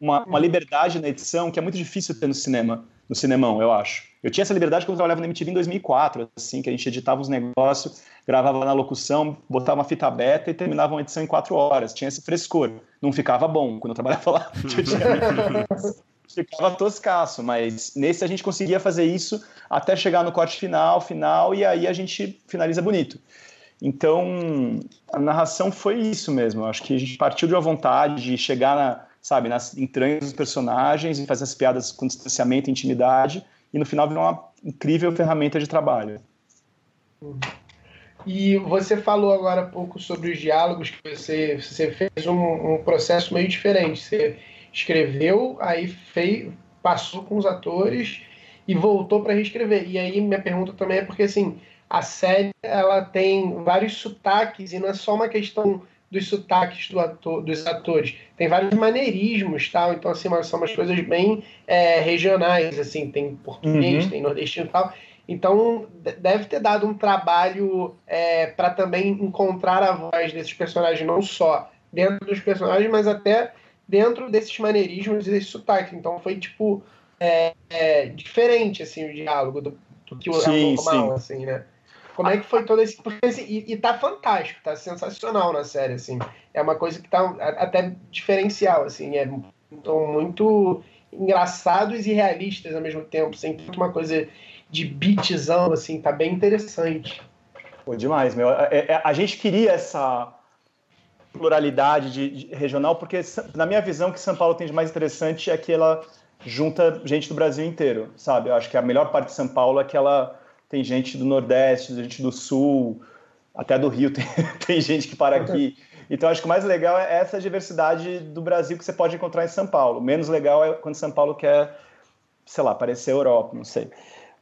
uma, uma liberdade na edição que é muito difícil ter no cinema, no cinemão, eu acho. Eu tinha essa liberdade quando eu trabalhava na MTV em 2004, assim, que a gente editava os negócios, gravava na locução, botava uma fita beta e terminava uma edição em quatro horas. Tinha esse frescor. Não ficava bom quando eu trabalhava lá. ficava toscaço, mas nesse a gente conseguia fazer isso até chegar no corte final, final, e aí a gente finaliza bonito. Então, a narração foi isso mesmo. Acho que a gente partiu de uma vontade de chegar na, sabe, nas entranhas dos personagens e fazer as piadas com distanciamento e intimidade, e no final virou uma incrível ferramenta de trabalho. E você falou agora há pouco sobre os diálogos que você, você fez um, um processo meio diferente. Você escreveu, aí fez, passou com os atores e voltou para reescrever. E aí minha pergunta também é porque assim a série ela tem vários sotaques e não é só uma questão dos sotaques do ator, dos atores. Tem vários maneirismos, tal. Então, assim, são umas coisas bem é, regionais, assim. Tem português, uhum. tem nordestino e tal. Então, deve ter dado um trabalho é, para também encontrar a voz desses personagens, não só dentro dos personagens, mas até dentro desses maneirismos e desses sotaques. Então, foi, tipo, é, é, diferente, assim, o diálogo do, do que o sim, normal, sim. assim, né? Como é que foi todo esse. E, e tá fantástico, tá sensacional na série, assim. É uma coisa que tá até diferencial, assim. É muito engraçados e realistas ao mesmo tempo, sem assim, uma coisa de beatzão, assim, tá bem interessante. Pô, demais, meu. É, é, a gente queria essa pluralidade de, de, regional, porque na minha visão, o que São Paulo tem de mais interessante é que ela junta gente do Brasil inteiro, sabe? Eu acho que a melhor parte de São Paulo é que ela tem gente do Nordeste, gente do Sul, até do Rio tem, tem gente que para aqui. Então, acho que o mais legal é essa diversidade do Brasil que você pode encontrar em São Paulo. Menos legal é quando São Paulo quer, sei lá, parecer Europa, não sei,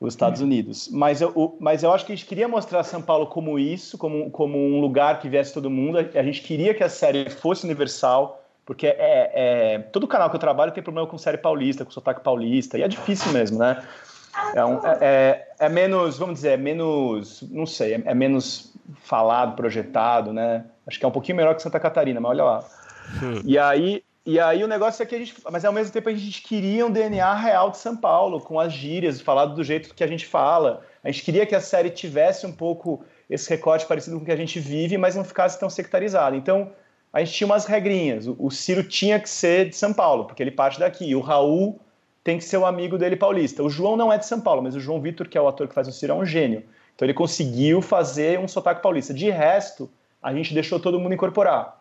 os Estados Unidos. Mas eu, mas eu acho que a gente queria mostrar São Paulo como isso, como, como um lugar que viesse todo mundo. A gente queria que a série fosse universal, porque é, é, todo canal que eu trabalho tem problema com série paulista, com sotaque paulista, e é difícil mesmo, né? É, um, é, é, é, menos, vamos dizer, é menos, não sei, é, é, menos falado, projetado, né? Acho que é um pouquinho melhor que Santa Catarina, mas olha lá. Hum. E aí, e aí o negócio é que a gente, mas ao mesmo tempo a gente queria um DNA real de São Paulo, com as gírias, falado do jeito que a gente fala. A gente queria que a série tivesse um pouco esse recorte parecido com o que a gente vive, mas não ficasse tão sectarizado. Então, a gente tinha umas regrinhas. O, o Ciro tinha que ser de São Paulo, porque ele parte daqui. O Raul tem que ser o amigo dele paulista. O João não é de São Paulo, mas o João Vitor, que é o ator que faz o Ciro, é um gênio. Então ele conseguiu fazer um sotaque paulista. De resto, a gente deixou todo mundo incorporar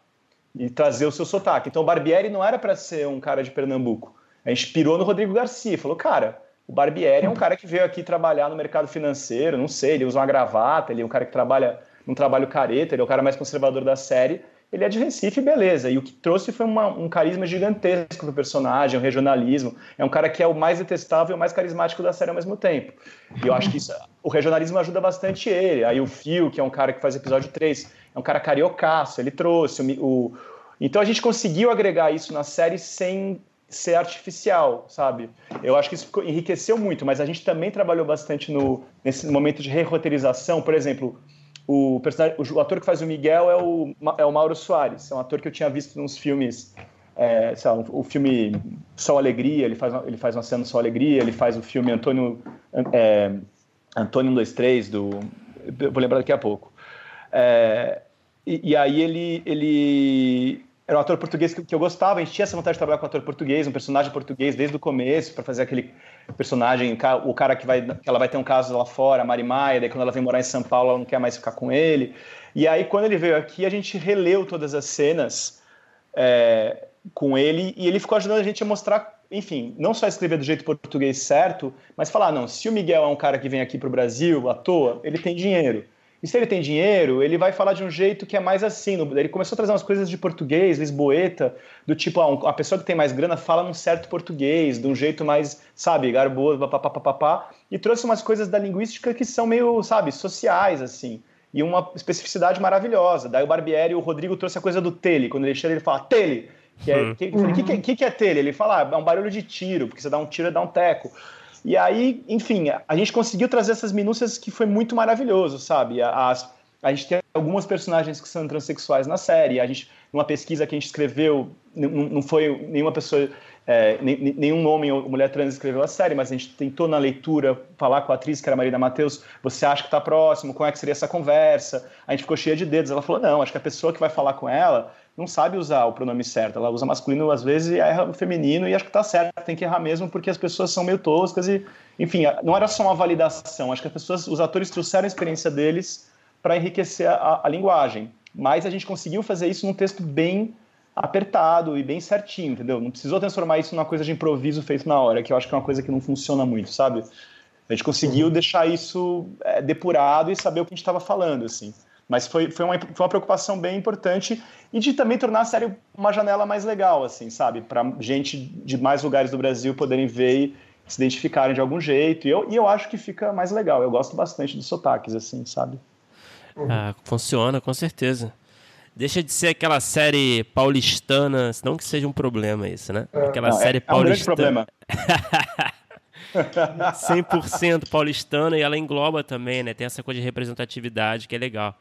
e trazer o seu sotaque. Então o Barbieri não era para ser um cara de Pernambuco. A gente pirou no Rodrigo Garcia, falou, cara, o Barbieri é um cara que veio aqui trabalhar no mercado financeiro, não sei, ele usa uma gravata, ele é um cara que trabalha num trabalho careta, ele é o cara mais conservador da série ele é de Recife, beleza. E o que trouxe foi uma, um carisma gigantesco pro personagem, um regionalismo. É um cara que é o mais detestável e o mais carismático da série ao mesmo tempo. E eu acho que isso, o regionalismo ajuda bastante ele. Aí o Fio, que é um cara que faz episódio 3, é um cara cariocaço, ele trouxe. O, o... Então a gente conseguiu agregar isso na série sem ser artificial, sabe? Eu acho que isso enriqueceu muito, mas a gente também trabalhou bastante no, nesse momento de re-roteirização. Por exemplo, o, personagem, o ator que faz o Miguel é o, é o Mauro Soares, é um ator que eu tinha visto nos filmes, é, lá, o filme Sol Alegria, ele faz, ele faz uma cena Sol Alegria, ele faz o filme Antônio, é, Antônio 123, do, vou lembrar daqui a pouco. É, e, e, aí ele, ele era um ator português que, que, eu gostava, a gente tinha essa vontade de trabalhar com um ator português, um personagem português desde o começo, para fazer aquele personagem, o cara que vai, que ela vai ter um caso lá fora, a Mari Maia, daí quando ela vem morar em São Paulo, ela não quer mais ficar com ele. E aí quando ele veio aqui, a gente releu todas as cenas é, com ele e ele ficou ajudando a gente a mostrar, enfim, não só escrever do jeito português certo, mas falar, não, se o Miguel é um cara que vem aqui para o Brasil à toa, ele tem dinheiro. E se ele tem dinheiro, ele vai falar de um jeito que é mais assim. Ele começou a trazer umas coisas de português, lisboeta, do tipo, ah, a pessoa que tem mais grana fala num certo português, de um jeito mais, sabe, garboso, papapá, e trouxe umas coisas da linguística que são meio, sabe, sociais, assim. E uma especificidade maravilhosa. Daí o Barbieri, o Rodrigo trouxe a coisa do tele. Quando ele chega, ele fala, tele. Que é, hum. que, que, que, que, é tele? Ele fala, ah, é um barulho de tiro, porque você dá um tiro, dá um teco. E aí, enfim, a gente conseguiu trazer essas minúcias que foi muito maravilhoso, sabe? As, a gente tem algumas personagens que são transexuais na série. A gente, numa pesquisa que a gente escreveu, não, não foi nenhuma pessoa, é, nenhum homem ou mulher trans escreveu a série, mas a gente tentou na leitura falar com a atriz, que era a Marina Matheus, você acha que está próximo? Como é que seria essa conversa? A gente ficou cheia de dedos. Ela falou, não, acho que a pessoa que vai falar com ela não sabe usar o pronome certo. Ela usa masculino às vezes e erra o feminino e acho que tá certo, tem que errar mesmo porque as pessoas são meio toscas e, enfim, não era só uma validação. Acho que as pessoas, os atores trouxeram a experiência deles para enriquecer a, a, linguagem. Mas a gente conseguiu fazer isso num texto bem apertado e bem certinho, entendeu? Não precisou transformar isso numa coisa de improviso feito na hora, que eu acho que é uma coisa que não funciona muito, sabe? A gente conseguiu uhum. deixar isso é, depurado e saber o que a gente estava falando, assim. Mas foi, foi, uma, foi uma preocupação bem importante e de também tornar a série uma janela mais legal, assim, sabe? Para gente de mais lugares do Brasil poderem ver e se identificarem de algum jeito. E eu, e eu acho que fica mais legal. Eu gosto bastante dos sotaques, assim, sabe? Ah, funciona, com certeza. Deixa de ser aquela série paulistana, não que seja um problema isso, né? É. Aquela não, série é, paulistana. É um grande problema. 100% paulistana e ela engloba também, né? Tem essa coisa de representatividade que é legal.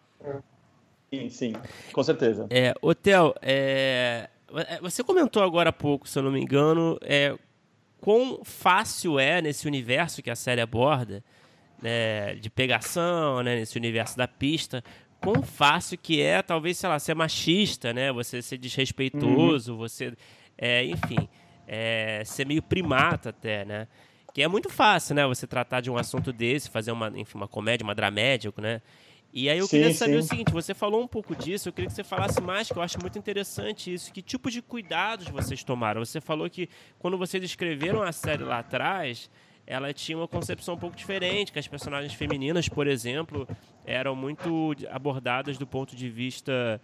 Sim, sim, com certeza. É, Otel, é, é, você comentou agora há pouco, se eu não me engano, é, quão fácil é nesse universo que a série aborda, né, de pegação, né, nesse universo da pista, quão fácil que é, talvez, sei lá, ser machista, né, você ser desrespeitoso, uhum. você, é, enfim, é, ser meio primata até, né? Que é muito fácil, né, você tratar de um assunto desse, fazer uma, enfim, uma comédia, uma dramédia, né? E aí eu sim, queria saber sim. o seguinte, você falou um pouco disso, eu queria que você falasse mais, que eu acho muito interessante isso. Que tipo de cuidados vocês tomaram? Você falou que quando vocês escreveram a série lá atrás, ela tinha uma concepção um pouco diferente, que as personagens femininas, por exemplo, eram muito abordadas do ponto de vista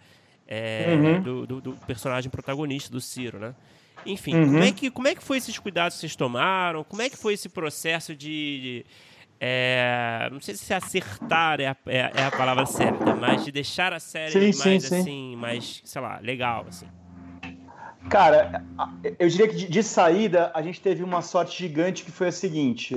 é, uhum. do, do, do, personagem protagonista, do Ciro, né? Enfim, uhum. como, é que, como é que foi esses cuidados que vocês tomaram? Como é que foi esse processo de, de é, não sei se acertar é a, é, é a, palavra certa, mas de deixar a série sim, mais sim, assim, sim. mais, sei lá, legal, assim. Cara, eu diria que de, de, saída a gente teve uma sorte gigante que foi a seguinte: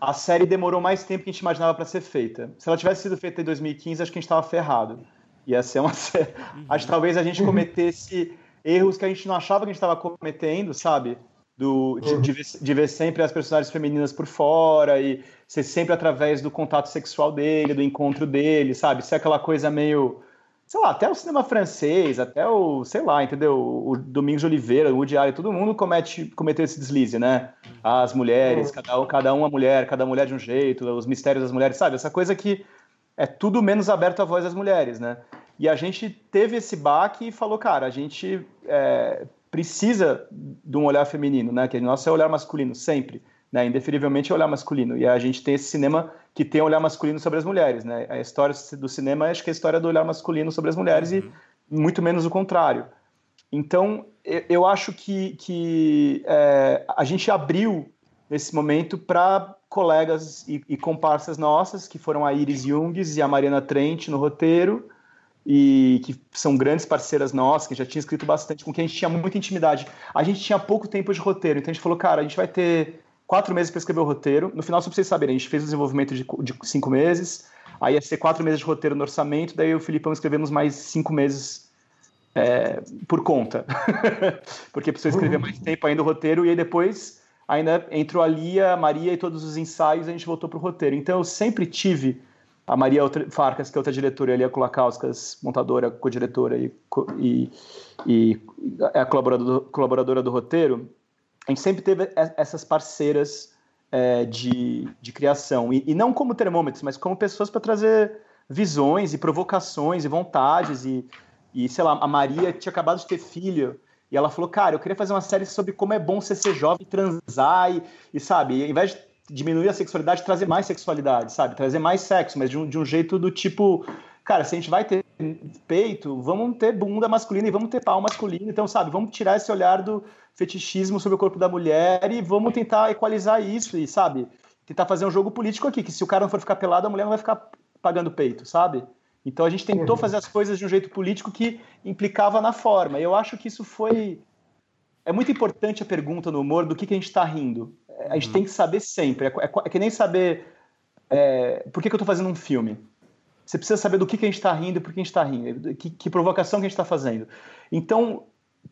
a série demorou mais tempo que a gente imaginava para ser feita. Se ela tivesse sido feita em 2015, acho que a gente estava ferrado. Ia ser uma série. Uhum. Acho que talvez a gente cometesse erros que a gente não achava que a gente estava cometendo, sabe? Do, de, de, ver, de, ver, sempre as personagens femininas por fora e ser sempre através do contato sexual dele, do encontro dele, sabe? Ser aquela coisa meio. Sei lá, até o cinema francês, até o, sei lá, entendeu? O Domingos de Oliveira, o Woody Allen, todo mundo comete, cometeu esse deslize, né? As mulheres, cada, cada uma mulher, cada mulher de um jeito, os mistérios das mulheres, sabe? Essa coisa que é tudo menos aberto à voz das mulheres, né? E a gente teve esse baque e falou, cara, a gente é, precisa de um olhar feminino, né? Que o nosso é olhar masculino, sempre. Né? Indeferivelmente é olhar masculino. E a gente tem esse cinema que tem olhar masculino sobre as mulheres, né? A história do cinema acho que é a história do olhar masculino sobre as mulheres uhum. e muito menos o contrário. Então, eu acho que, que é, a gente abriu nesse momento para colegas e, e, comparsas nossas, que foram a Iris Jungs e a Mariana Trent no roteiro, e que são grandes parceiras nossas, que já tinha escrito bastante, com quem a gente tinha muita intimidade. A gente tinha pouco tempo de roteiro, então a gente falou, cara, a gente vai ter quatro meses para escrever o roteiro. No final, só pra vocês saberem, a gente fez o desenvolvimento de, de cinco meses, aí ia ser quatro meses de roteiro no orçamento, daí eu e o Filipão escrevemos mais cinco meses é, por conta. Porque precisou escrever mais tempo ainda o roteiro, e aí depois ainda entrou a Lia, a Maria e todos os ensaios, a gente voltou pro roteiro. Então eu sempre tive a Maria Farcas, que é outra diretora, e a Lia Kulakauskas, montadora, co-diretora e, e, e, é a colaboradora, colaboradora do roteiro, a gente sempre teve essas parceiras é, de, de criação. E, e, não como termômetros, mas como pessoas para trazer visões e provocações e vontades. E, e, sei lá, a Maria tinha acabado de ter filho. E ela falou, cara, eu queria fazer uma série sobre como é bom você ser jovem, transar e, e sabe, ao invés de diminuir a sexualidade trazer mais sexualidade, sabe? Trazer mais sexo, mas de um, de um jeito do tipo, cara, se a gente vai ter peito, vamos ter bunda masculina e vamos ter pau masculino. Então, sabe, vamos tirar esse olhar do fetichismo sobre o corpo da mulher e vamos tentar equalizar isso e, sabe, tentar fazer um jogo político aqui, que se o cara não for ficar pelado, a mulher não vai ficar pagando peito, sabe? Então a gente tentou fazer as coisas de um jeito político que implicava na forma. E eu acho que isso foi. É muito importante a pergunta no humor do que, que a gente está rindo. A gente uhum. tem que saber sempre. É, é, é que nem saber é, por que, que eu estou fazendo um filme. Você precisa saber do que, que a gente está rindo e por que a gente está rindo, que, que, provocação que a gente está fazendo. Então,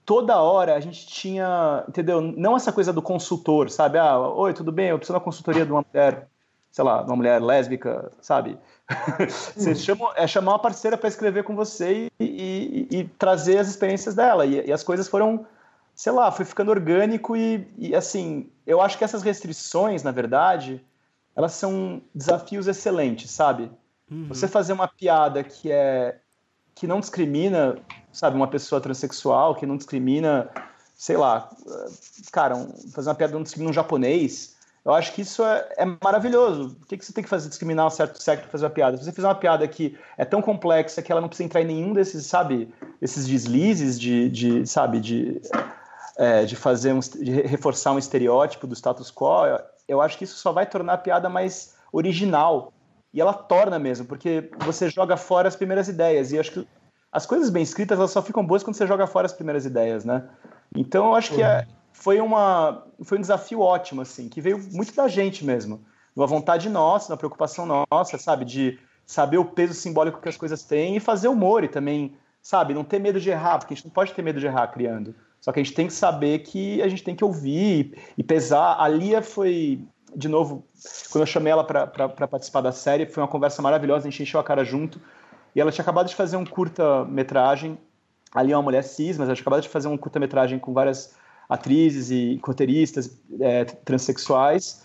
toda hora a gente tinha, entendeu? Não essa coisa do consultor, sabe? Ah, oi, tudo bem? Eu preciso de uma consultoria de uma mulher, sei lá, uma mulher lésbica, sabe? você hum. chama, é chamar uma parceira para escrever com você e, e, e, trazer as experiências dela. E, e, as coisas foram, sei lá, foi ficando orgânico e assim, eu acho que essas restrições, na verdade, elas são desafios excelentes, sabe? Uhum. Você fazer uma piada que é que não discrimina, sabe, uma pessoa transexual, que não discrimina, sei lá, cara, um, fazer uma piada que não discrimina um japonês, eu acho que isso é, é maravilhoso. O que, que você tem que fazer? Discriminar um certo sexo para fazer uma piada. Se você fizer uma piada que é tão complexa que ela não precisa entrar em nenhum desses, sabe, esses deslizes de, de sabe, de, é, de fazer um, de reforçar um estereótipo do status quo, eu, eu acho que isso só vai tornar a piada mais original e ela torna mesmo, porque você joga fora as primeiras ideias. E acho que as coisas bem escritas elas só ficam boas quando você joga fora as primeiras ideias, né? Então eu acho que é, foi, uma, foi um desafio ótimo, assim, que veio muito da gente mesmo. Uma vontade nossa, uma preocupação nossa, sabe? De saber o peso simbólico que as coisas têm e fazer humor e também, sabe? Não ter medo de errar, porque a gente não pode ter medo de errar criando. Só que a gente tem que saber que a gente tem que ouvir e pesar. A Lia foi de novo, quando eu chamei ela para participar da série, foi uma conversa maravilhosa, a gente encheu a cara junto. E ela tinha acabado de fazer um curta-metragem. Ali é uma mulher cis, mas ela tinha acabado de fazer um curta-metragem com várias atrizes e roteiristas é, transexuais.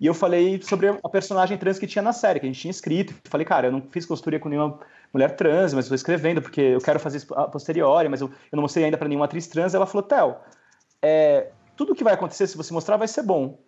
E eu falei sobre a personagem trans que tinha na série, que a gente tinha escrito. Falei, cara, eu não fiz consultoria com nenhuma mulher trans, mas estou escrevendo porque eu quero fazer isso a posteriori, mas eu, eu não mostrei ainda para nenhuma atriz trans. Ela falou, Theo, é, tudo que vai acontecer se você mostrar vai ser bom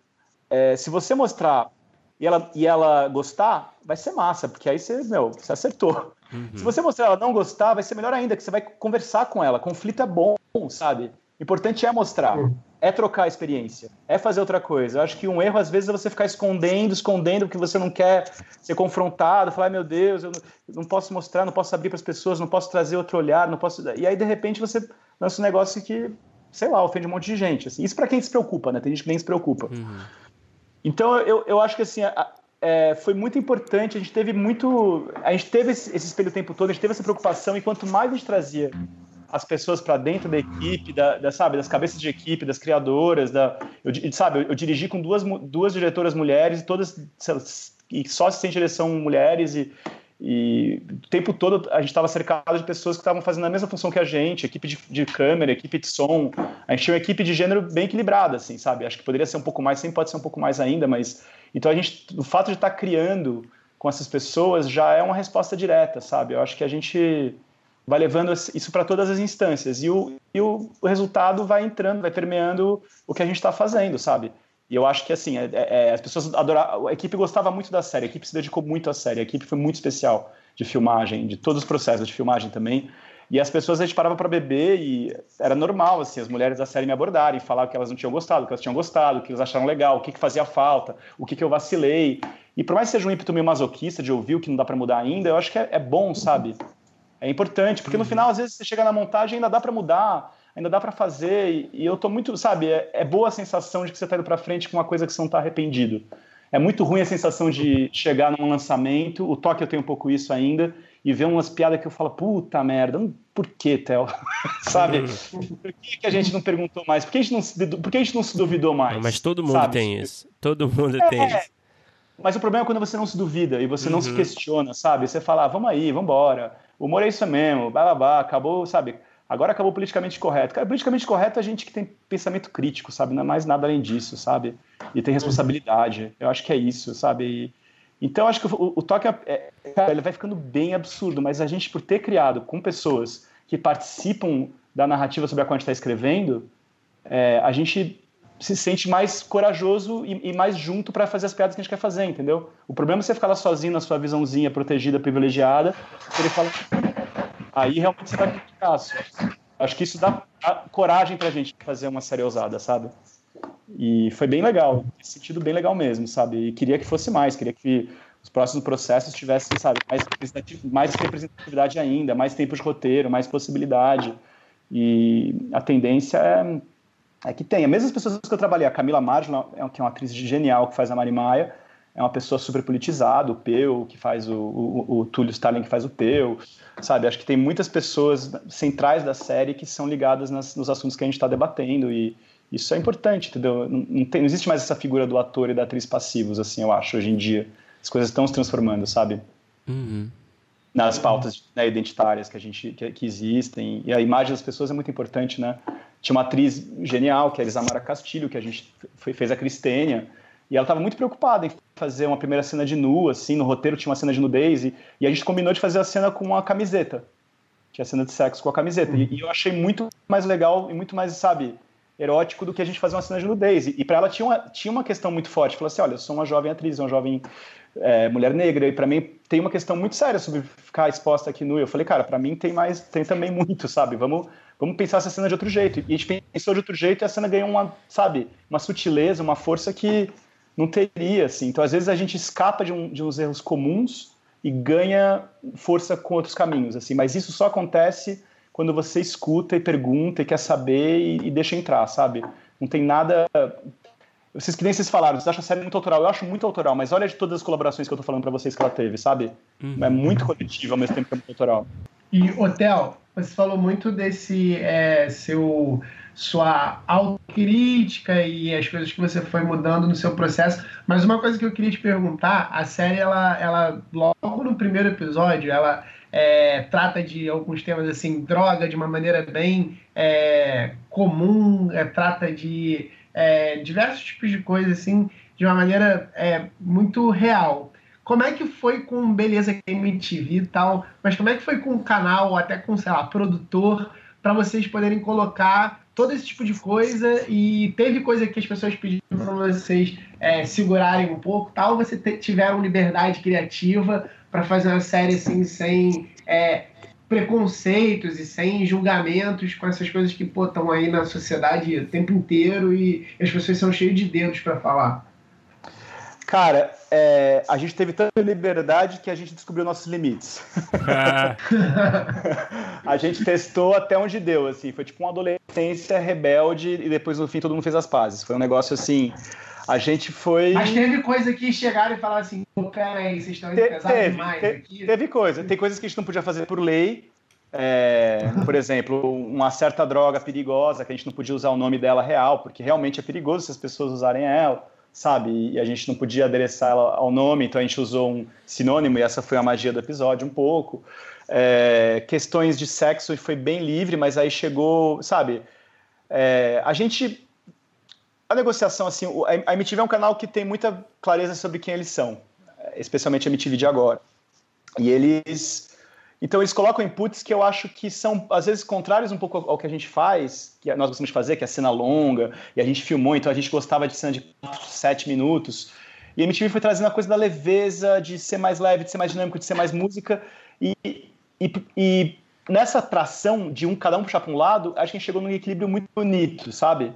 é, se você mostrar e ela, e ela gostar, vai ser massa, porque aí você, meu, você acertou. Uhum. Se você mostrar ela não gostar, vai ser melhor ainda, que você vai conversar com ela. Conflito é bom, sabe? Importante é mostrar, uhum. é trocar a experiência, é fazer outra coisa. Eu acho que um erro, às vezes, é você ficar escondendo, escondendo, porque você não quer ser confrontado, falar, meu Deus, eu não posso mostrar, não posso abrir para as pessoas, não posso trazer outro olhar, não posso. E aí, de repente, você lança um negócio que, sei lá, ofende um monte de gente. Assim. Isso para quem se preocupa, né? Tem gente que nem se preocupa. Uhum. Então eu, eu acho que assim é, foi muito importante. A gente teve muito, a gente teve esse, esse, espelho o tempo todo. A gente teve essa preocupação e quanto mais a gente trazia as pessoas para dentro da equipe, da, da, sabe, das cabeças de equipe, das criadoras, da, eu, sabe, eu, eu, dirigi com duas, duas diretoras mulheres e todas e só sem direção mulheres e, e o tempo todo a gente estava cercado de pessoas que estavam fazendo a mesma função que a gente, equipe de, de, câmera, equipe de som. A gente tinha uma equipe de gênero bem equilibrada, assim, sabe? Acho que poderia ser um pouco mais, sempre pode ser um pouco mais ainda, mas. Então a gente, o fato de estar tá criando com essas pessoas já é uma resposta direta, sabe? Eu acho que a gente vai levando isso para todas as instâncias e, o, e o, o resultado vai entrando, vai permeando o que a gente está fazendo, sabe? E eu acho que, assim, é, é, as pessoas adoraram. A equipe gostava muito da série, a equipe se dedicou muito à série, a equipe foi muito especial de filmagem, de todos os processos de filmagem também. E as pessoas a gente parava para beber e era normal, assim, as mulheres da série me abordarem, falar que elas não tinham gostado, que elas tinham gostado, que elas acharam legal, o que, que fazia falta, o que, que eu vacilei. E por mais que seja um ímpeto meio masoquista de ouvir o que não dá para mudar ainda, eu acho que é, é bom, sabe? É importante, porque no uhum. final, às vezes, você chega na montagem e ainda dá para mudar ainda dá para fazer. E, e, eu tô muito, sabe, é, é, boa a sensação de que você tá indo para frente com uma coisa que você não tá arrependido. É muito ruim a sensação de chegar num lançamento, o toque eu tenho um pouco isso ainda, e ver umas piadas que eu falo, puta merda, por que, Theo? sabe? Por que, que, a gente não perguntou mais? Por que a gente não se, por que a gente não se duvidou mais? mas todo mundo sabe? tem isso. Todo mundo é, tem isso. Mas o problema é quando você não se duvida e você uhum. não se uhum. questiona, sabe? Você fala, ah, vamos aí, vamos embora. O humor é isso mesmo, blá, blá, blá, acabou, sabe? Agora acabou politicamente correto. Cara, politicamente correto é a gente que tem pensamento crítico, sabe? Não é mais nada além disso, sabe? E tem responsabilidade. Eu acho que é isso, sabe? E, então, acho que o, o toque, é, é, ele vai ficando bem absurdo, mas a gente, por ter criado com pessoas que participam da narrativa sobre a qual a gente está escrevendo, é, a gente se sente mais corajoso e, e mais junto para fazer as piadas que a gente quer fazer, entendeu? O problema é você ficar lá sozinho na sua visãozinha protegida, privilegiada, ele fala. Aí realmente você vai criticar. Acho que isso dá, coragem pra gente fazer uma série ousada, sabe? E foi bem legal, sentido bem legal mesmo, sabe? E queria que fosse mais, queria que os próximos processos tivessem, sabe, mais, mais representatividade ainda, mais tempo de roteiro, mais possibilidade. E a tendência é, é que tenha. Mesmo as pessoas que eu trabalhei, a Camila Margula, é que é uma atriz genial que faz a Mari Maia, é uma pessoa super politizada, o Peu, que faz o, o, o Túlio Stalin, que faz o Peu, sabe? Acho que tem muitas pessoas centrais da série que são ligadas nas, nos assuntos que a gente está debatendo e isso é importante, entendeu? Não, não, tem, não existe mais essa figura do ator e da atriz passivos, assim, eu acho, hoje em dia. As coisas estão se transformando, sabe? Uhum. Nas pautas né, identitárias que a gente que, que, existem e a imagem das pessoas é muito importante, né? Tinha uma atriz genial que é a Isamara Castilho que a gente fez a Cristênia e ela estava muito preocupada em fazer uma primeira cena de nu, assim, no roteiro tinha uma cena de nudez e, e a gente combinou de fazer a cena com uma camiseta, que é a cena de sexo com a camiseta. E, e eu achei muito mais legal e muito mais, sabe, erótico do que a gente fazer uma cena de nudez. E, e para ela tinha uma, tinha uma questão muito forte. Falou assim: olha, eu sou uma jovem atriz, uma jovem é, mulher negra, e para mim tem uma questão muito séria sobre ficar exposta aqui nu. Eu falei, cara, para mim tem mais, tem também muito, sabe? Vamos, vamos pensar essa cena de outro jeito. E a gente pensou de outro jeito e a cena ganhou uma, sabe, uma sutileza, uma força que não teria, assim. Então, às vezes a gente escapa de, um, de uns erros comuns e ganha força com outros caminhos, assim. Mas isso só acontece quando você escuta e pergunta e quer saber e, e deixa entrar, sabe? Não tem nada vocês que nem vocês falaram, vocês acham a série muito autoral. Eu acho muito autoral, mas olha de todas as colaborações que eu tô falando para vocês que ela teve, sabe? Uhum. É muito coletivo ao mesmo tempo que é muito autoral. E, Hotel, você falou muito desse é, seu sua autocrítica e as coisas que você foi mudando no seu processo. Mas uma coisa que eu queria te perguntar, a série, ela, ela logo no primeiro episódio, ela é, trata de alguns temas assim, droga de uma maneira bem é, comum, é, trata de é, diversos tipos de coisas assim, de uma maneira é, muito real. Como é que foi com Beleza MTV e tal, mas como é que foi com o canal, ou até com, sei lá, produtor, para vocês poderem colocar todo esse tipo de coisa e teve coisa que as pessoas pediram para vocês é, segurarem um pouco tal, você tiveram liberdade criativa para fazer uma série assim sem é, preconceitos e sem julgamentos com essas coisas que estão aí na sociedade o tempo inteiro e as pessoas são cheias de dedos para falar. Cara, é, a gente teve tanta liberdade que a gente descobriu nossos limites. a gente testou até onde deu, assim. Foi tipo uma adolescência rebelde e depois no fim todo mundo fez as pazes. Foi um negócio assim. A gente foi. Mas teve coisa que chegaram e falaram assim: peraí, vocês estão Te, teve, demais te, aqui. Teve coisa. Tem coisas que a gente não podia fazer por lei. É, por exemplo, uma certa droga perigosa que a gente não podia usar o nome dela real, porque realmente é perigoso se as pessoas usarem ela sabe? E a gente não podia adereçar ela ao nome, então a gente usou um sinônimo e essa foi a magia do episódio um pouco. É, questões de sexo foi bem livre, mas aí chegou, sabe? É, a gente a negociação assim, a MTV é um canal que tem muita clareza sobre quem eles são, especialmente a MTV de agora. E eles então eles colocam inputs que eu acho que são, às vezes, contrários um pouco ao que a gente faz, que nós gostamos de fazer, que é cena longa, e a gente filmou, então a gente gostava de cena de 4, 7 minutos. E a MTV foi trazendo a coisa da leveza, de ser mais leve, de ser mais dinâmico, de ser mais música. E, e, e nessa tração de um cada um puxar para um lado, acho que a gente chegou num equilíbrio muito bonito, sabe?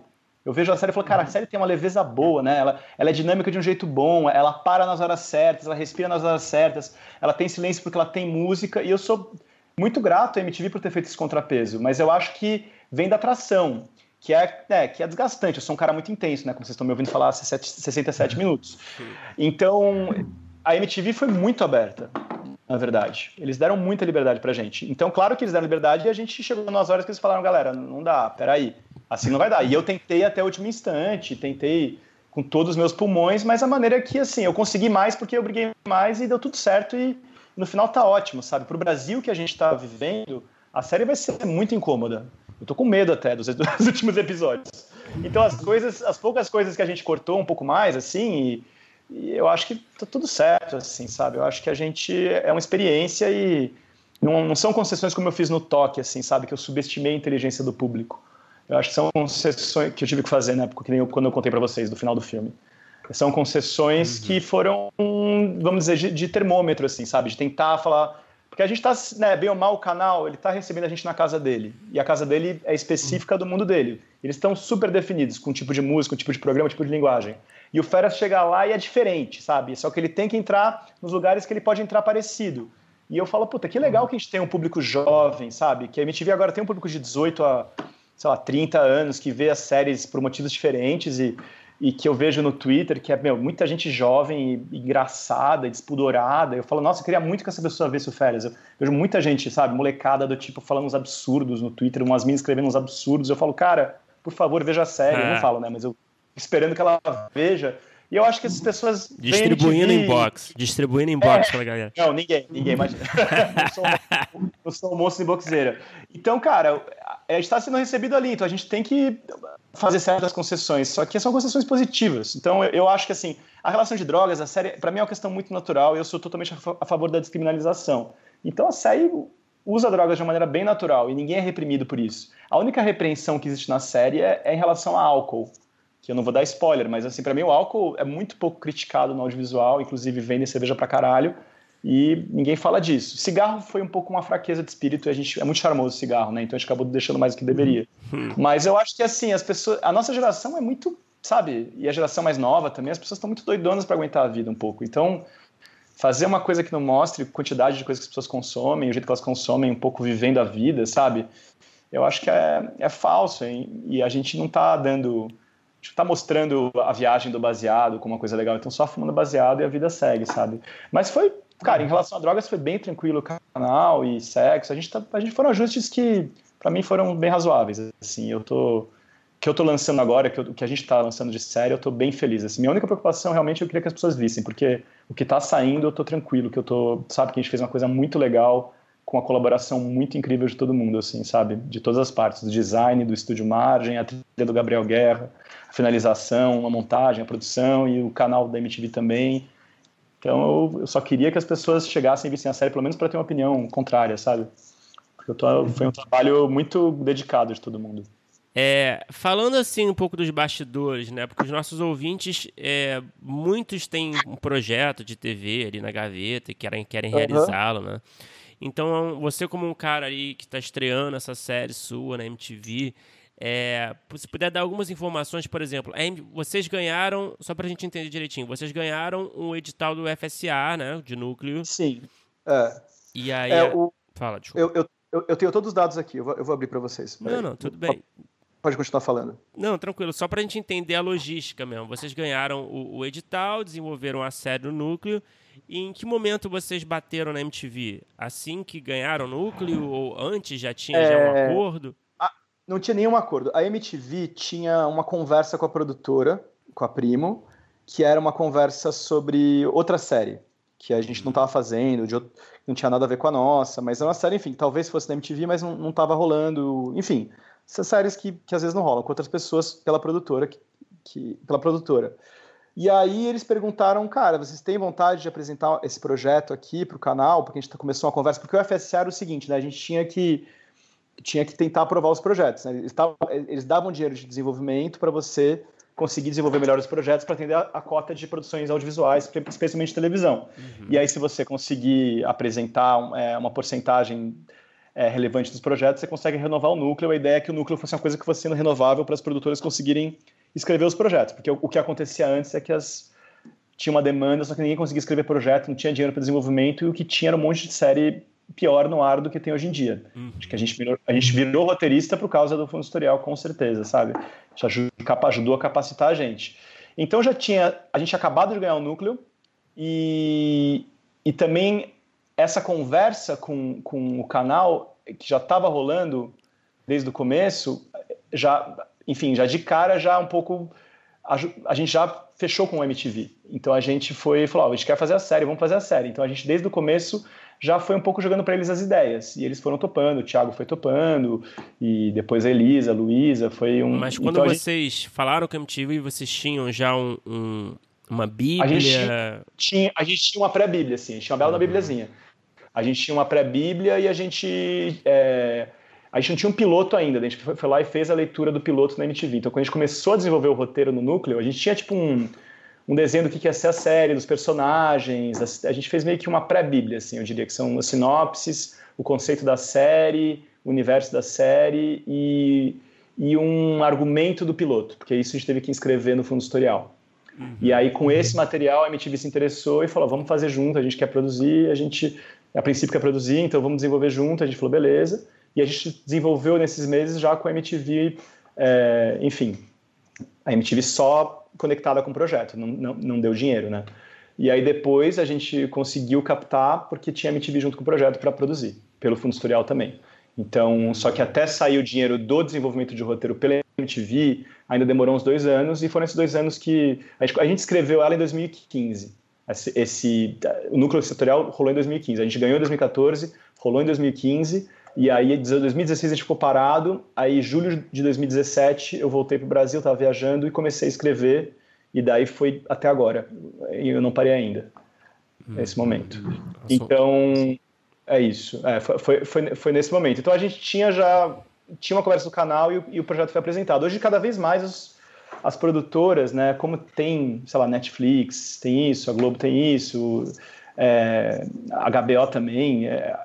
Eu vejo a série e falo, cara, a série tem uma leveza boa, né? Ela, ela é dinâmica de um jeito bom, ela para nas horas certas, ela respira nas horas certas, ela tem silêncio porque ela tem música, e eu sou muito grato à MTV por ter feito esse contrapeso, mas eu acho que vem da atração, que é, é, que é desgastante. Eu sou um cara muito intenso, né? Como vocês estão me ouvindo falar, 67 minutos. Então, a MTV foi muito aberta, na verdade. Eles deram muita liberdade pra gente. Então, claro que eles deram liberdade e a gente chegou nas horas que eles falaram, galera, não dá, peraí assim não vai dar. E eu tentei até o último instante, tentei com todos os meus pulmões, mas a maneira que, assim, eu consegui mais porque eu briguei mais e deu tudo certo e no final tá ótimo, sabe? Pro Brasil que a gente tá vivendo, a série vai ser muito incômoda. Eu tô com medo até dos, dos últimos episódios. Então as coisas, as poucas coisas que a gente cortou um pouco mais, assim, e, e eu acho que tá tudo certo, assim, sabe? Eu acho que a gente é uma experiência e não, não são concessões como eu fiz no toque, assim, sabe? Que eu subestimei a inteligência do público. Eu acho que são concessões que eu tive que fazer, né? Porque nem eu, quando eu contei para vocês do final do filme. São concessões uhum. que foram, vamos dizer, de, de, termômetro, assim, sabe? De tentar falar. Porque a gente tá, né, bem ou mal, o canal, ele tá recebendo a gente na casa dele. E a casa dele é específica do mundo dele. Eles estão super definidos com tipo de música, um tipo de programa, tipo de linguagem. E o Feras chega lá e é diferente, sabe? Só que ele tem que entrar nos lugares que ele pode entrar parecido. E eu falo, puta, que legal que a gente tem um público jovem, sabe? Que a MTV agora tem um público de 18 a, sei lá, 30 anos que vê as séries por motivos diferentes e, e que eu vejo no Twitter, que é, meu, muita gente jovem e engraçada, e despudorada. Eu falo, nossa, eu queria muito que essa pessoa visse o Férias. Eu vejo muita gente, sabe, molecada do tipo falando uns absurdos no Twitter, umas minas escrevendo uns absurdos. Eu falo, cara, por favor, veja a série. É. Eu não é. falo, né, mas eu esperando que ela veja. E eu acho que essas pessoas. Distribuindo inbox. Distribuindo inbox é, pra galera. Não, ninguém, ninguém, imagina. eu, sou um, sou um monstro de boxeira. Então, cara, a gente está sendo recebido ali, então a gente tem que fazer certas concessões, só que são concessões positivas. Então, eu, eu acho que, assim, a relação de drogas, a série, para mim é uma questão muito natural e eu sou totalmente a, favor da descriminalização. Então, a série usa drogas de uma maneira bem natural e ninguém é reprimido por isso. A única repreensão que existe na série é, é em relação a álcool que eu não vou dar spoiler, mas assim, para mim o álcool é muito pouco criticado no audiovisual, inclusive vende cerveja pra caralho, e ninguém fala disso. Cigarro foi um pouco uma fraqueza de espírito, e a gente é muito charmoso o cigarro, né? Então a gente acabou deixando mais do que deveria. Uhum. Mas eu acho que assim, as pessoas, a nossa geração é muito, sabe, e a geração mais nova também, as pessoas estão muito doidonas para aguentar a vida um pouco. Então, fazer uma coisa que não mostre quantidade de coisas que as pessoas consomem, o jeito que elas consomem, um pouco vivendo a vida, sabe? Eu acho que é, é falso, hein? e a gente não está dando está mostrando a viagem do baseado como uma coisa legal, então só fumando baseado e a vida segue, sabe? Mas foi, cara, em relação a drogas foi bem tranquilo o canal e sexo, a gente, tá, a gente foram ajustes que para mim foram bem razoáveis, assim, eu tô que eu tô lançando agora, que, eu, que a gente está lançando de série, eu tô bem feliz, assim, minha única preocupação realmente eu queria que as pessoas vissem, porque o que está saindo eu tô tranquilo, que eu tô, sabe, que a gente fez uma coisa muito legal, com a colaboração muito incrível de todo mundo, assim, sabe? De todas as partes, do design, do estúdio Margem, a trilha do Gabriel Guerra, a finalização, a montagem, a produção e o canal da MTV também. Então eu, eu só queria que as pessoas chegassem e vissem a série, pelo menos para ter uma opinião contrária, sabe? Porque tô, foi um trabalho muito dedicado de todo mundo. É, falando assim um pouco dos bastidores, né? Porque os nossos ouvintes, é, muitos têm um projeto de TV ali na gaveta e querem, querem uhum. realizá-lo, né? Então, você como um cara aí que está estreando essa série sua na MTV, é, se puder dar algumas informações, por exemplo, vocês ganharam, só para a gente entender direitinho, vocês ganharam um edital do FSA, né, de núcleo. Sim. É. E aí... É, o... Fala, desculpa. Eu, eu, eu, tenho todos os dados aqui, eu vou, eu vou abrir para vocês. Não, não, tudo bem. Pode continuar falando. Não, tranquilo. Só para a gente entender a logística mesmo. Vocês ganharam o, o edital, desenvolveram a série do núcleo e em que momento vocês bateram na MTV? Assim que ganharam o núcleo ou antes já tinha é... já um acordo? Ah, não tinha nenhum acordo. A MTV tinha uma conversa com a produtora, com a Primo, que era uma conversa sobre outra série que a gente não estava fazendo, de outro, não tinha nada a ver com a nossa, mas é uma série, enfim, talvez fosse na MTV, mas não estava rolando, enfim, essas séries que, que às vezes não rolam com outras pessoas pela produtora, que, que, pela produtora. E aí eles perguntaram, cara, vocês têm vontade de apresentar esse projeto aqui para o canal? Porque a gente começou uma conversa, porque o FSA era o seguinte, né? A gente tinha que tinha que tentar aprovar os projetos. Né? Eles, tavam, eles davam dinheiro de desenvolvimento para você conseguir desenvolver melhores projetos para atender a, a, cota de produções audiovisuais, especialmente televisão. Uhum. E aí, se você conseguir apresentar é, uma porcentagem é, relevante dos projetos, você consegue renovar o núcleo. A ideia é que o núcleo fosse uma coisa que fosse sendo renovável para as produtoras conseguirem escrever os projetos, porque o, o que acontecia antes é que as tinha uma demanda, só que ninguém conseguia escrever projeto, não tinha dinheiro para desenvolvimento e o que tinha era um monte de série pior no ar do que tem hoje em dia. Uhum. Acho que a gente virou, a gente virou roteirista por causa do fundo tutorial, com certeza, sabe? Já ajudou a capacitar a gente. Então já tinha, a gente acabado de ganhar o núcleo e, e também essa conversa com, com o canal que já estava rolando desde o começo, já enfim, já de cara, já um pouco. A, a gente já fechou com o MTV. Então a gente foi e falou: oh, a gente quer fazer a série, vamos fazer a série. Então a gente, desde o começo, já foi um pouco jogando para eles as ideias. E eles foram topando, o Thiago foi topando, e depois a Elisa, a Luísa, foi um. Mas quando então, vocês gente... falaram com a MTV, vocês tinham já um, um, uma Bíblia. A gente tinha, a gente tinha uma pré-Bíblia, assim, a gente tinha uma bela uhum. Bíbliazinha. A gente tinha uma pré-Bíblia e a gente. É, a gente não tinha um piloto ainda, a gente foi lá e fez a leitura do piloto na MTV. Então, quando a gente começou a desenvolver o roteiro no núcleo, a gente tinha tipo um, um desenho do que ia ser a série, dos personagens. A, gente fez meio que uma pré-bíblia, assim, eu diria, que são as sinopses, o conceito da série, o universo da série e, e um argumento do piloto, porque isso a gente teve que inscrever no fundo tutorial. Uhum. E aí, com esse material, a MTV se interessou e falou: vamos fazer junto, a gente quer produzir, a gente, a princípio, quer produzir, então vamos desenvolver junto. A gente falou: beleza. E a gente desenvolveu nesses meses já com a MTV, é, enfim, a MTV só conectada com o projeto, não, não, não deu dinheiro, né? E aí depois a gente conseguiu captar porque tinha MTV junto com o projeto para produzir, pelo fundo tutorial também. Então, só que até sair o dinheiro do desenvolvimento de roteiro pela MTV, ainda demorou uns dois anos, e foram esses dois anos que. A gente, a gente escreveu ela em 2015. Esse, esse, o núcleo setorial rolou em 2015. A gente ganhou em 2014, rolou em 2015, e aí em 2016 a gente ficou parado. Aí, julho de 2017, eu voltei para o Brasil, estava viajando e comecei a escrever, e daí foi até agora. E eu não parei ainda, nesse momento. Então. É isso, é, foi, foi, foi, nesse momento. Então a gente tinha já tinha uma conversa no canal e, e o projeto foi apresentado. Hoje, cada vez mais, os, as produtoras, né, como tem, sei lá, Netflix tem isso, a Globo tem isso, é, a HBO também, é,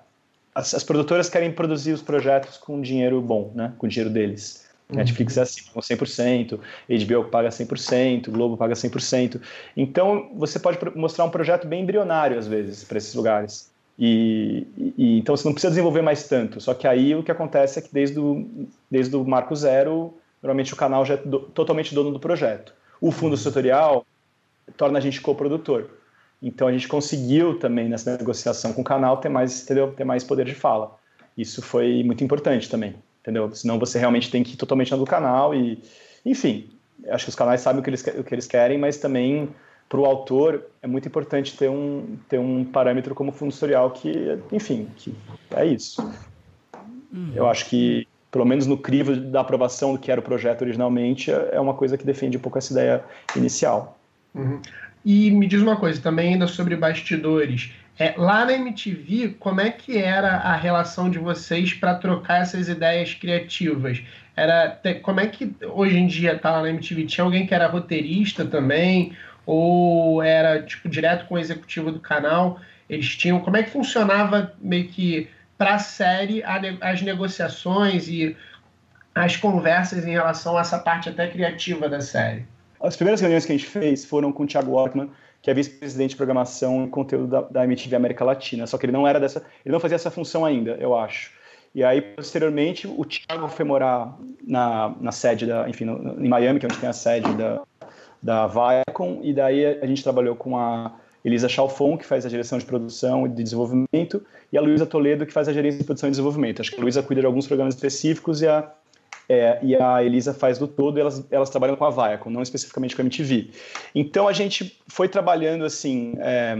as, as, produtoras querem produzir os projetos com dinheiro bom, né, com dinheiro deles. Uhum. Netflix é assim, com 100%, HBO paga 100%, Globo paga 100%. Então, você pode mostrar um projeto bem embrionário, às vezes, para esses lugares. E, e, então você não precisa desenvolver mais tanto. Só que aí o que acontece é que desde o, desde o marco zero, normalmente o canal já é do, totalmente dono do projeto. O fundo tutorial torna a gente coprodutor. Então a gente conseguiu também nessa negociação com o canal ter mais, entendeu? ter mais poder de fala. Isso foi muito importante também, entendeu? Senão você realmente tem que ir totalmente no canal e, enfim, acho que os canais sabem o que eles, o que eles querem, mas também para o autor é muito importante ter um, ter um parâmetro como fundo historial que, enfim, que é isso. Uhum. Eu acho que, pelo menos no crivo da aprovação do que era o projeto originalmente, é uma coisa que defende um pouco essa ideia inicial. Uhum. E me diz uma coisa também ainda sobre bastidores. É, lá na MTV, como é que era a relação de vocês para trocar essas ideias criativas? Era como é que hoje em dia tá lá na MTV? Tinha alguém que era roteirista também? Ou era tipo direto com o executivo do canal? Eles tinham como é que funcionava meio que para a série as negociações e as conversas em relação a essa parte até criativa da série? As primeiras reuniões que a gente fez foram com o Thiago Walkman, que é vice-presidente de programação e conteúdo da, da MTV América Latina. Só que ele não era dessa, ele não fazia essa função ainda, eu acho. E aí, posteriormente, o Thiago foi morar na, na sede da, enfim, no, em Miami, que é onde tem a sede da, da Viacom, e daí a gente trabalhou com a Elisa Chalfon, que faz a direção de produção e de desenvolvimento, e a Luísa Toledo, que faz a gerência de produção e desenvolvimento. Acho que a Luísa cuida de alguns programas específicos e a, é, e a Elisa faz do todo, e elas, elas trabalham com a Viacom, não especificamente com a MTV. Então a gente foi trabalhando assim, é,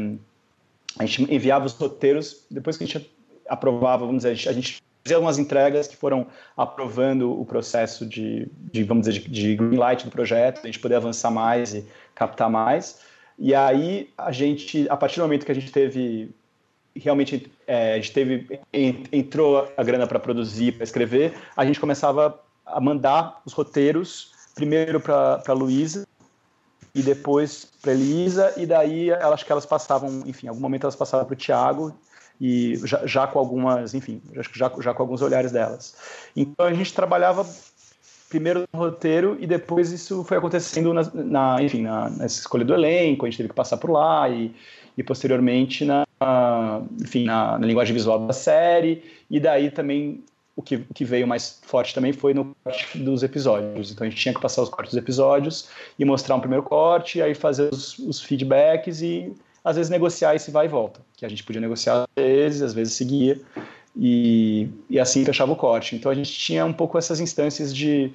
a gente enviava os roteiros, depois que a gente aprovava, vamos dizer, a gente fazer algumas entregas que foram aprovando o processo de, de vamos dizer, de, de green light do projeto, a gente poder avançar mais e captar mais. E aí a gente, a partir do momento que a gente teve realmente é, a gente teve entrou a grana para produzir, para escrever, a gente começava a mandar os roteiros primeiro para a Luísa e depois para Elisa e daí acho que elas passavam, enfim, em algum momento elas passavam para o Tiago e já, já, com algumas, enfim, já, já com alguns olhares delas. Então a gente trabalhava primeiro no roteiro e depois isso foi acontecendo na, na enfim, na, escolha do elenco, a gente teve que passar por lá e, e posteriormente na, enfim, na, na linguagem visual da série e daí também o que, que veio mais forte também foi no corte dos episódios. Então a gente tinha que passar os cortes dos episódios e mostrar um primeiro corte, aí fazer os, os feedbacks e às vezes negociar esse vai e volta, que a gente podia negociar às vezes, às vezes seguia, e, e assim fechava o corte. Então a gente tinha um pouco essas instâncias de,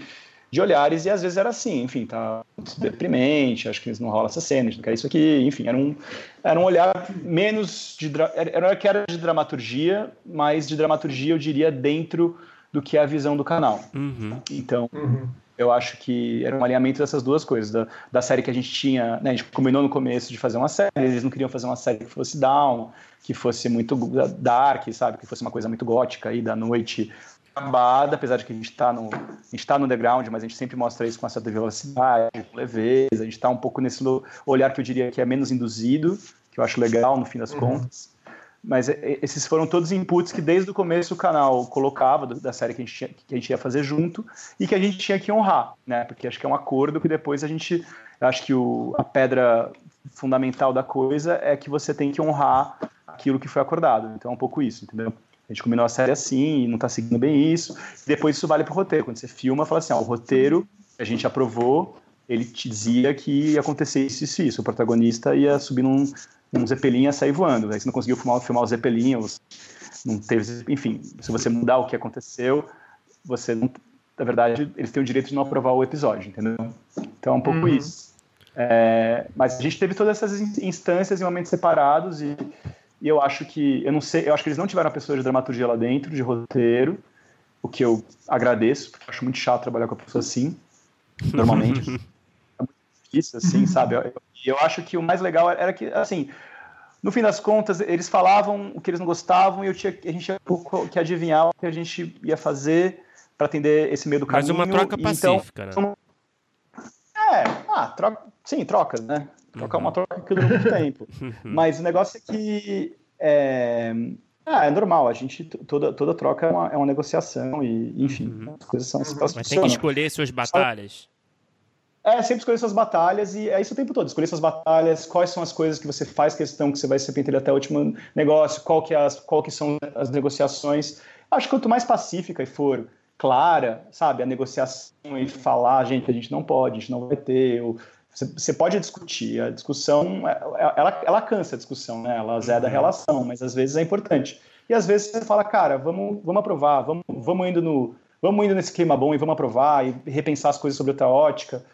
de olhares, e às vezes era assim, enfim, tá deprimente, acho que não rola essa cena, a gente não quer isso aqui, enfim, era um, era um olhar menos de. Era que era de dramaturgia, mas de dramaturgia eu diria dentro do que é a visão do canal. Uhum. Então. Uhum eu acho que era um alinhamento dessas duas coisas. Da, da série que a gente tinha, né, a gente combinou no começo de fazer uma série, eles não queriam fazer uma série que fosse down, que fosse muito dark, sabe? Que fosse uma coisa muito gótica aí da noite acabada, apesar de que a gente está no, tá no underground, mas a gente sempre mostra isso com uma certa velocidade, com leveza, a gente está um pouco nesse olhar que eu diria que é menos induzido, que eu acho legal no fim das uhum. contas. Mas esses foram todos inputs que desde o começo o canal colocava da série que a, gente, que a gente ia fazer junto e que a gente tinha que honrar, né? Porque acho que é um acordo que depois a gente. Acho que o, a pedra fundamental da coisa é que você tem que honrar aquilo que foi acordado. Então é um pouco isso, entendeu? A gente combinou a série assim e não está seguindo bem isso. Depois isso vale para o roteiro. Quando você filma, fala assim: ó, o roteiro a gente aprovou, ele te dizia que ia acontecer isso, isso, isso. O protagonista ia subir num, num Zeppelin e sair voando. Aí você não conseguiu filmar, filmar o Zeppelin, não teve. Enfim, se você mudar o que aconteceu, você não. Na verdade, eles têm o direito de não aprovar o episódio, entendeu? Então é um pouco uhum. isso. É, mas a gente teve todas essas instâncias em momentos separados e e eu acho que, eu não sei, eu acho que eles não tiveram a pessoa de dramaturgia lá dentro, de roteiro, o que eu agradeço, porque eu acho muito chato trabalhar com a pessoa assim, normalmente. é assim, sabe? E eu, eu acho que o mais legal era que, assim, no fim das contas, eles falavam o que eles não gostavam e eu tinha, a gente tinha que adivinhar o que a gente ia fazer para atender esse meio do caminho. Mas uma troca então, pacífica, então, né? É, ah, troca, sim, trocas, né? Trocar uhum. uma troca que dura muito tempo. Mas o negócio é que é, ah, é normal, a gente toda, toda troca é uma, é uma negociação e, enfim, uhum. as coisas são assim, Mas tem que escolher suas batalhas. É, sempre escolher suas batalhas e é isso o tempo todo. Escolher suas batalhas, quais são as coisas que você faz questão que você vai se pentelhar até o último negócio, qual que, é as, qual que são as negociações. Acho que quanto mais pacífica e for clara, sabe, a negociação e falar, gente, a gente não pode, a gente não vai ter, ou você pode discutir, a discussão, é, é, ela, ela cansa a discussão, né? Ela zeda a uhum. relação, mas às vezes é importante. E às vezes você fala, cara, vamos, vamos aprovar, vamos, vamos, indo no, vamos indo nesse clima bom e vamos aprovar e repensar as coisas sobre outra ótica.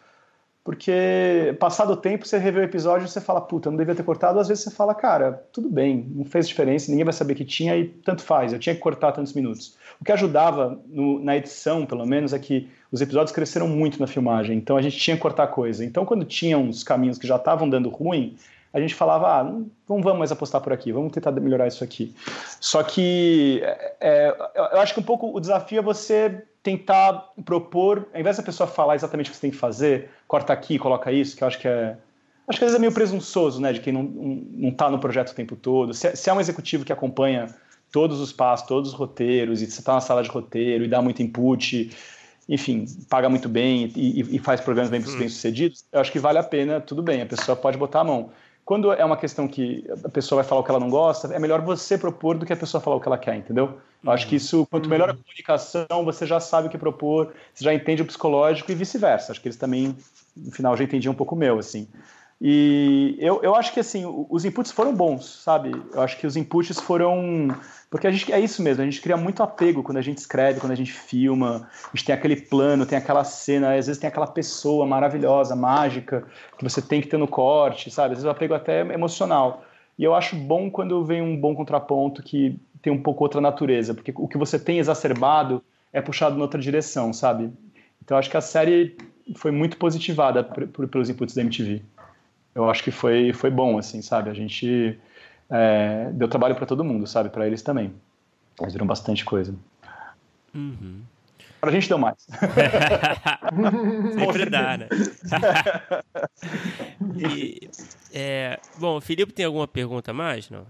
Porque, passado o tempo, você revê o episódio e você fala, puta, não devia ter cortado. Às vezes você fala, cara, tudo bem, não fez diferença, ninguém vai saber que tinha e tanto faz, eu tinha que cortar tantos minutos. O que ajudava no, na edição, pelo menos, é que os episódios cresceram muito na filmagem, então a gente tinha que cortar coisa. Então, quando tinha uns caminhos que já estavam dando ruim, a gente falava, ah, não, não vamos mais apostar por aqui, vamos tentar melhorar isso aqui. Só que é, é eu acho que um pouco o desafio é você tentar propor, ao invés da pessoa falar exatamente o que você tem que fazer, corta aqui, coloca isso, que eu acho que é. Acho que às vezes é meio presunçoso, né, de quem não, não tá no projeto o tempo todo. Se, é, se é um executivo que acompanha todos os passos, todos os roteiros, e você está na sala de roteiro e dá muito input, enfim, paga muito bem e, e faz programas bem, hum. bem sucedidos, eu acho que vale a pena, tudo bem, a pessoa pode botar a mão. Quando é uma questão que a pessoa vai falar o que ela não gosta, é melhor você propor do que a pessoa falar o que ela quer, entendeu? Eu acho que isso, quanto melhor a comunicação, você já sabe o que propor, você já entende o psicológico e vice-versa. Acho que eles também, no final, já entendiam um pouco o meu, assim. E eu, eu acho que, assim, os inputs foram bons, sabe? Eu acho que os inputs foram... Porque a gente, é isso mesmo, a gente cria muito apego quando a gente escreve, quando a gente filma, a gente tem aquele plano, tem aquela cena, às vezes tem aquela pessoa maravilhosa, mágica, que você tem que ter no corte, sabe? Às vezes o apego até emocional. E eu acho bom quando vem um bom contraponto que tem um pouco outra natureza, porque o que você tem exacerbado é puxado em outra direção, sabe? Então acho que a série foi muito positivada por, por, pelos inputs da MTV. Eu acho que foi, foi bom, assim, sabe? A gente é, deu trabalho para todo mundo, sabe? Para eles também. Eles viram bastante coisa. Uhum. Pra gente deu mais. Sempre dá, né? e, é, bom, o Felipe tem alguma pergunta mais? Não?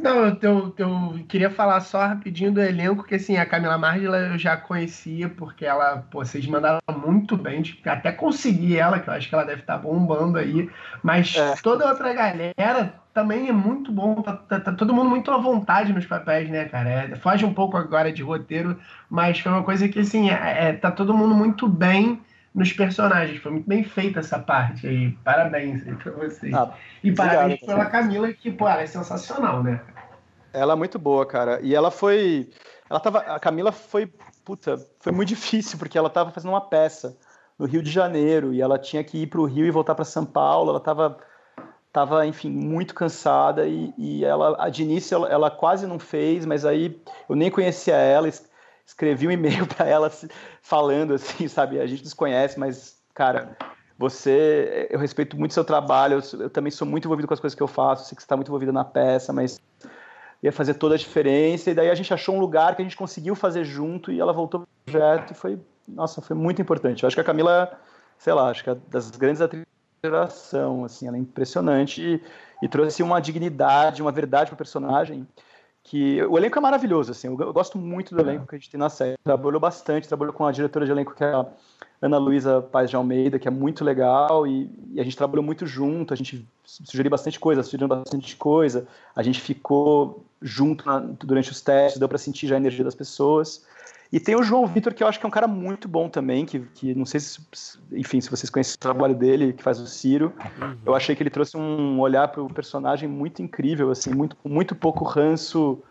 Não, eu, eu, queria falar só rapidinho do elenco, que assim, a Camila Margila eu já conhecia, porque ela, pô, vocês mandaram muito bem, tipo, até consegui ela, que eu acho que ela deve estar tá bombando aí, mas é. toda a outra galera também é muito bom, tá, tá, tá, todo mundo muito à vontade nos papéis, né, cara? É, foge um pouco agora de roteiro, mas foi uma coisa que, assim, é, é tá todo mundo muito bem nos personagens. Foi muito bem feita essa parte aí. Parabéns aí pra vocês. Ah, e parabéns obrigado, pela Camila, que, pô, ela é sensacional, né? Ela é muito boa, cara. E ela foi. Ela tava. A Camila foi. Puta, foi muito difícil, porque ela tava fazendo uma peça no Rio de Janeiro e ela tinha que ir pro Rio e voltar para São Paulo. Ela tava. Tava, enfim, muito cansada e, e ela, de início, ela, ela quase não fez, mas aí eu nem conhecia ela, escrevi um e-mail para ela falando assim, sabe? A gente desconhece, mas, cara, você, eu respeito muito seu trabalho, eu, eu, também sou muito envolvido com as coisas que eu faço, sei que você está muito envolvida na peça, mas ia fazer toda a diferença. E daí a gente achou um lugar que a gente conseguiu fazer junto e ela voltou pro projeto e foi, nossa, foi muito importante. Eu acho que a Camila, sei lá, acho que é das grandes atrizes da geração, assim, ela é impressionante e, e trouxe uma dignidade, uma verdade pro personagem que o elenco é maravilhoso, assim, eu, eu gosto muito do elenco que a gente tem na série. Trabalhou bastante, trabalhou com a diretora de elenco que é a Ana Luísa Paz de Almeida, que é muito legal, e, e, a gente trabalhou muito junto, a gente sugeriu bastante coisa, sugeriu bastante coisa, a gente ficou junto na, durante os testes, deu para sentir já a energia das pessoas. E tem o João Vitor, que eu acho que é um cara muito bom também, que, que não sei se, enfim, se vocês conhecem o trabalho dele, que faz o Ciro. Uhum. Eu achei que ele trouxe um olhar para o personagem muito incrível, assim, muito, muito pouco ranço,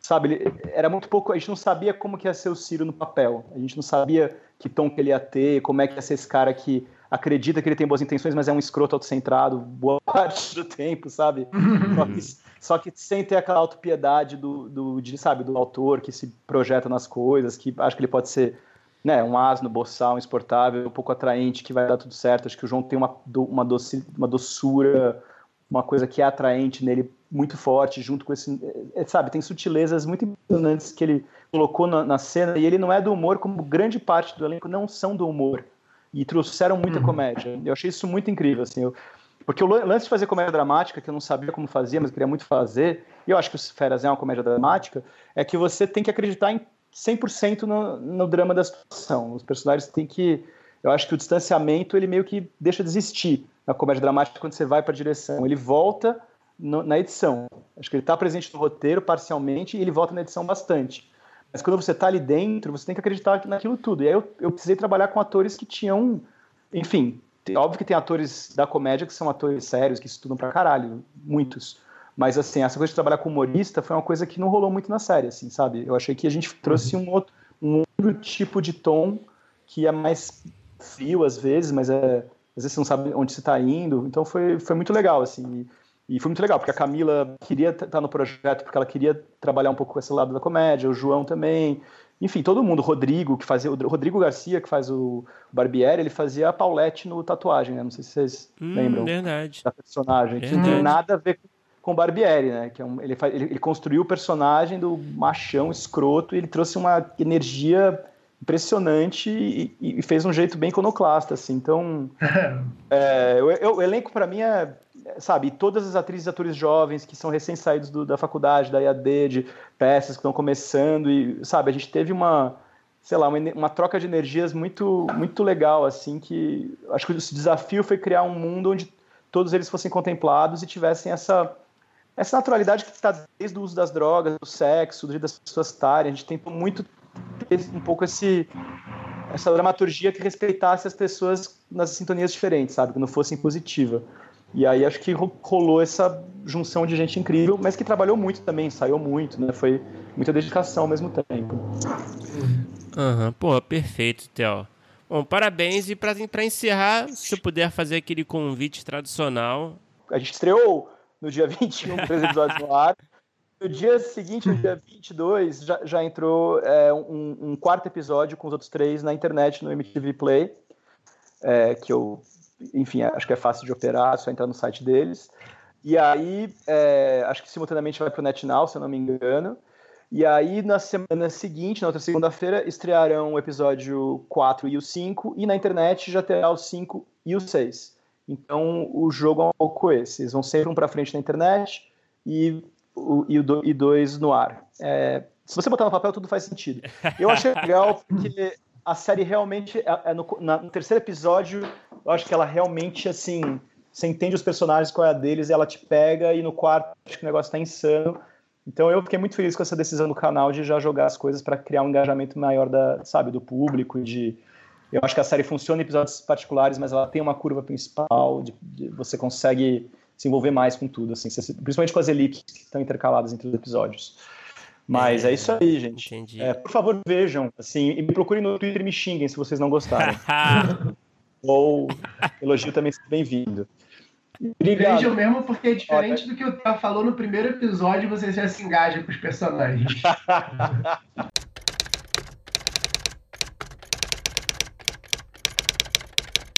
sabe? Ele, era muito pouco, a gente não sabia como que ia ser o Ciro no papel. A gente não sabia que tom que ele ia ter, como é que ia ser esse cara que acredita que ele tem boas intenções, mas é um escroto autocentrado boa parte do tempo, sabe? só, que, só que sem ter aquela autopiedade do, do, de, sabe, do autor que se projeta nas coisas, que acho que ele pode ser né, um asno, boçal, um exportável, um pouco atraente, que vai dar tudo certo. Acho que o João tem uma, uma, doce, uma doçura, uma coisa que é atraente nele muito forte, junto com esse. É, sabe, tem sutilezas muito impressionantes que ele colocou na, na, cena, e ele não é do humor, como grande parte do elenco não são do humor e trouxeram muita uhum. comédia. Eu achei isso muito incrível, assim. Eu, porque o lance de fazer comédia dramática, que eu não sabia como fazia, mas queria muito fazer, e eu acho que o Feras é uma comédia dramática, é que você tem que acreditar em 100% no, no drama da situação. Os personagens têm que. Eu acho que o distanciamento ele meio que deixa de existir na comédia dramática quando você vai para a direção. Ele volta no, na edição. Acho que ele está presente no roteiro parcialmente e ele volta na edição bastante. Mas quando você está ali dentro, você tem que acreditar naquilo tudo. E aí eu, eu precisei trabalhar com atores que tinham, enfim, óbvio que tem atores da comédia que são atores sérios, que estudam pra caralho, muitos. Mas, assim, essa coisa de trabalhar com humorista foi uma coisa que não rolou muito na série, assim, sabe? Eu achei que a gente trouxe um outro, um outro tipo de tom que é mais frio às vezes, mas é, às vezes você não sabe onde você está indo. Então foi, foi muito legal, assim. E foi muito legal, porque a Camila queria estar no projeto, porque ela queria trabalhar um pouco com esse lado da comédia, o João também. Enfim, todo mundo, o Rodrigo, que fazia. O Rodrigo Garcia, que faz o Barbieri, ele fazia a Paulette no tatuagem, né? Não sei se vocês hum, lembram verdade. da personagem. Verdade. Que não tem nada a ver com o Barbieri, né? Que é um, ele, ele, ele construiu o personagem do machão escroto e ele trouxe uma energia impressionante e, e, fez um jeito bem iconoclasta, assim. Então, é, o, o, elenco para mim é sabe, todas as atrizes e atores jovens que são recém-saídos da faculdade, da IAD, de peças que estão começando, e, sabe, a gente teve uma, sei lá, uma, uma, troca de energias muito, muito legal, assim, que acho que o desafio foi criar um mundo onde todos eles fossem contemplados e tivessem essa, essa naturalidade que está desde o uso das drogas, do sexo, do jeito das pessoas estarem, a gente tentou muito ter um pouco esse essa dramaturgia que respeitasse as pessoas nas sintonias diferentes, sabe, que não fosse impositiva. E aí acho que rolou essa junção de gente incrível, mas que trabalhou muito também, saiu muito, né? Foi muita dedicação ao mesmo tempo. Aham, uhum. pô, perfeito, Theo. Bom, parabéns. E para encerrar, se puder fazer aquele convite tradicional. A gente estreou no dia 21, três episódios no ar. No dia seguinte, no dia 22, já, já entrou é, um, um, quarto episódio com os outros três na internet, no MTV Play, é, que eu enfim, acho que é fácil de operar, é só entrar no site deles. E aí, é, acho que simultaneamente vai para o NetNow, se eu não me engano. E aí, na semana seguinte, na outra segunda-feira, estrearão o episódio 4 e o 5, e na internet já terá o 5 e o 6. Então, o jogo é um pouco esse. Eles vão sempre um para frente na internet e o e, do, e dois no ar. É, se você botar no papel, tudo faz sentido. Eu achei legal porque a série realmente, é, é no, na, no terceiro episódio, eu acho que ela realmente, assim, você entende os personagens, qual é a deles, e ela te pega, e no quarto, acho que o negócio tá insano. Então eu fiquei muito feliz com essa decisão do canal de já jogar as coisas para criar um engajamento maior da, sabe, do público, de eu acho que a série funciona em episódios particulares, mas ela tem uma curva principal, de, de você consegue se envolver mais com tudo, assim, principalmente com as elipses que estão intercaladas entre os episódios. Mas é, é isso aí, gente. Entendi. É, por favor, vejam, assim, e me procurem no Twitter e me xinguem se vocês não gostarem. Ou elogio também bem-vindo. Vejam mesmo, porque é diferente do que o Theo falou no primeiro episódio, você já se engaja com os personagens.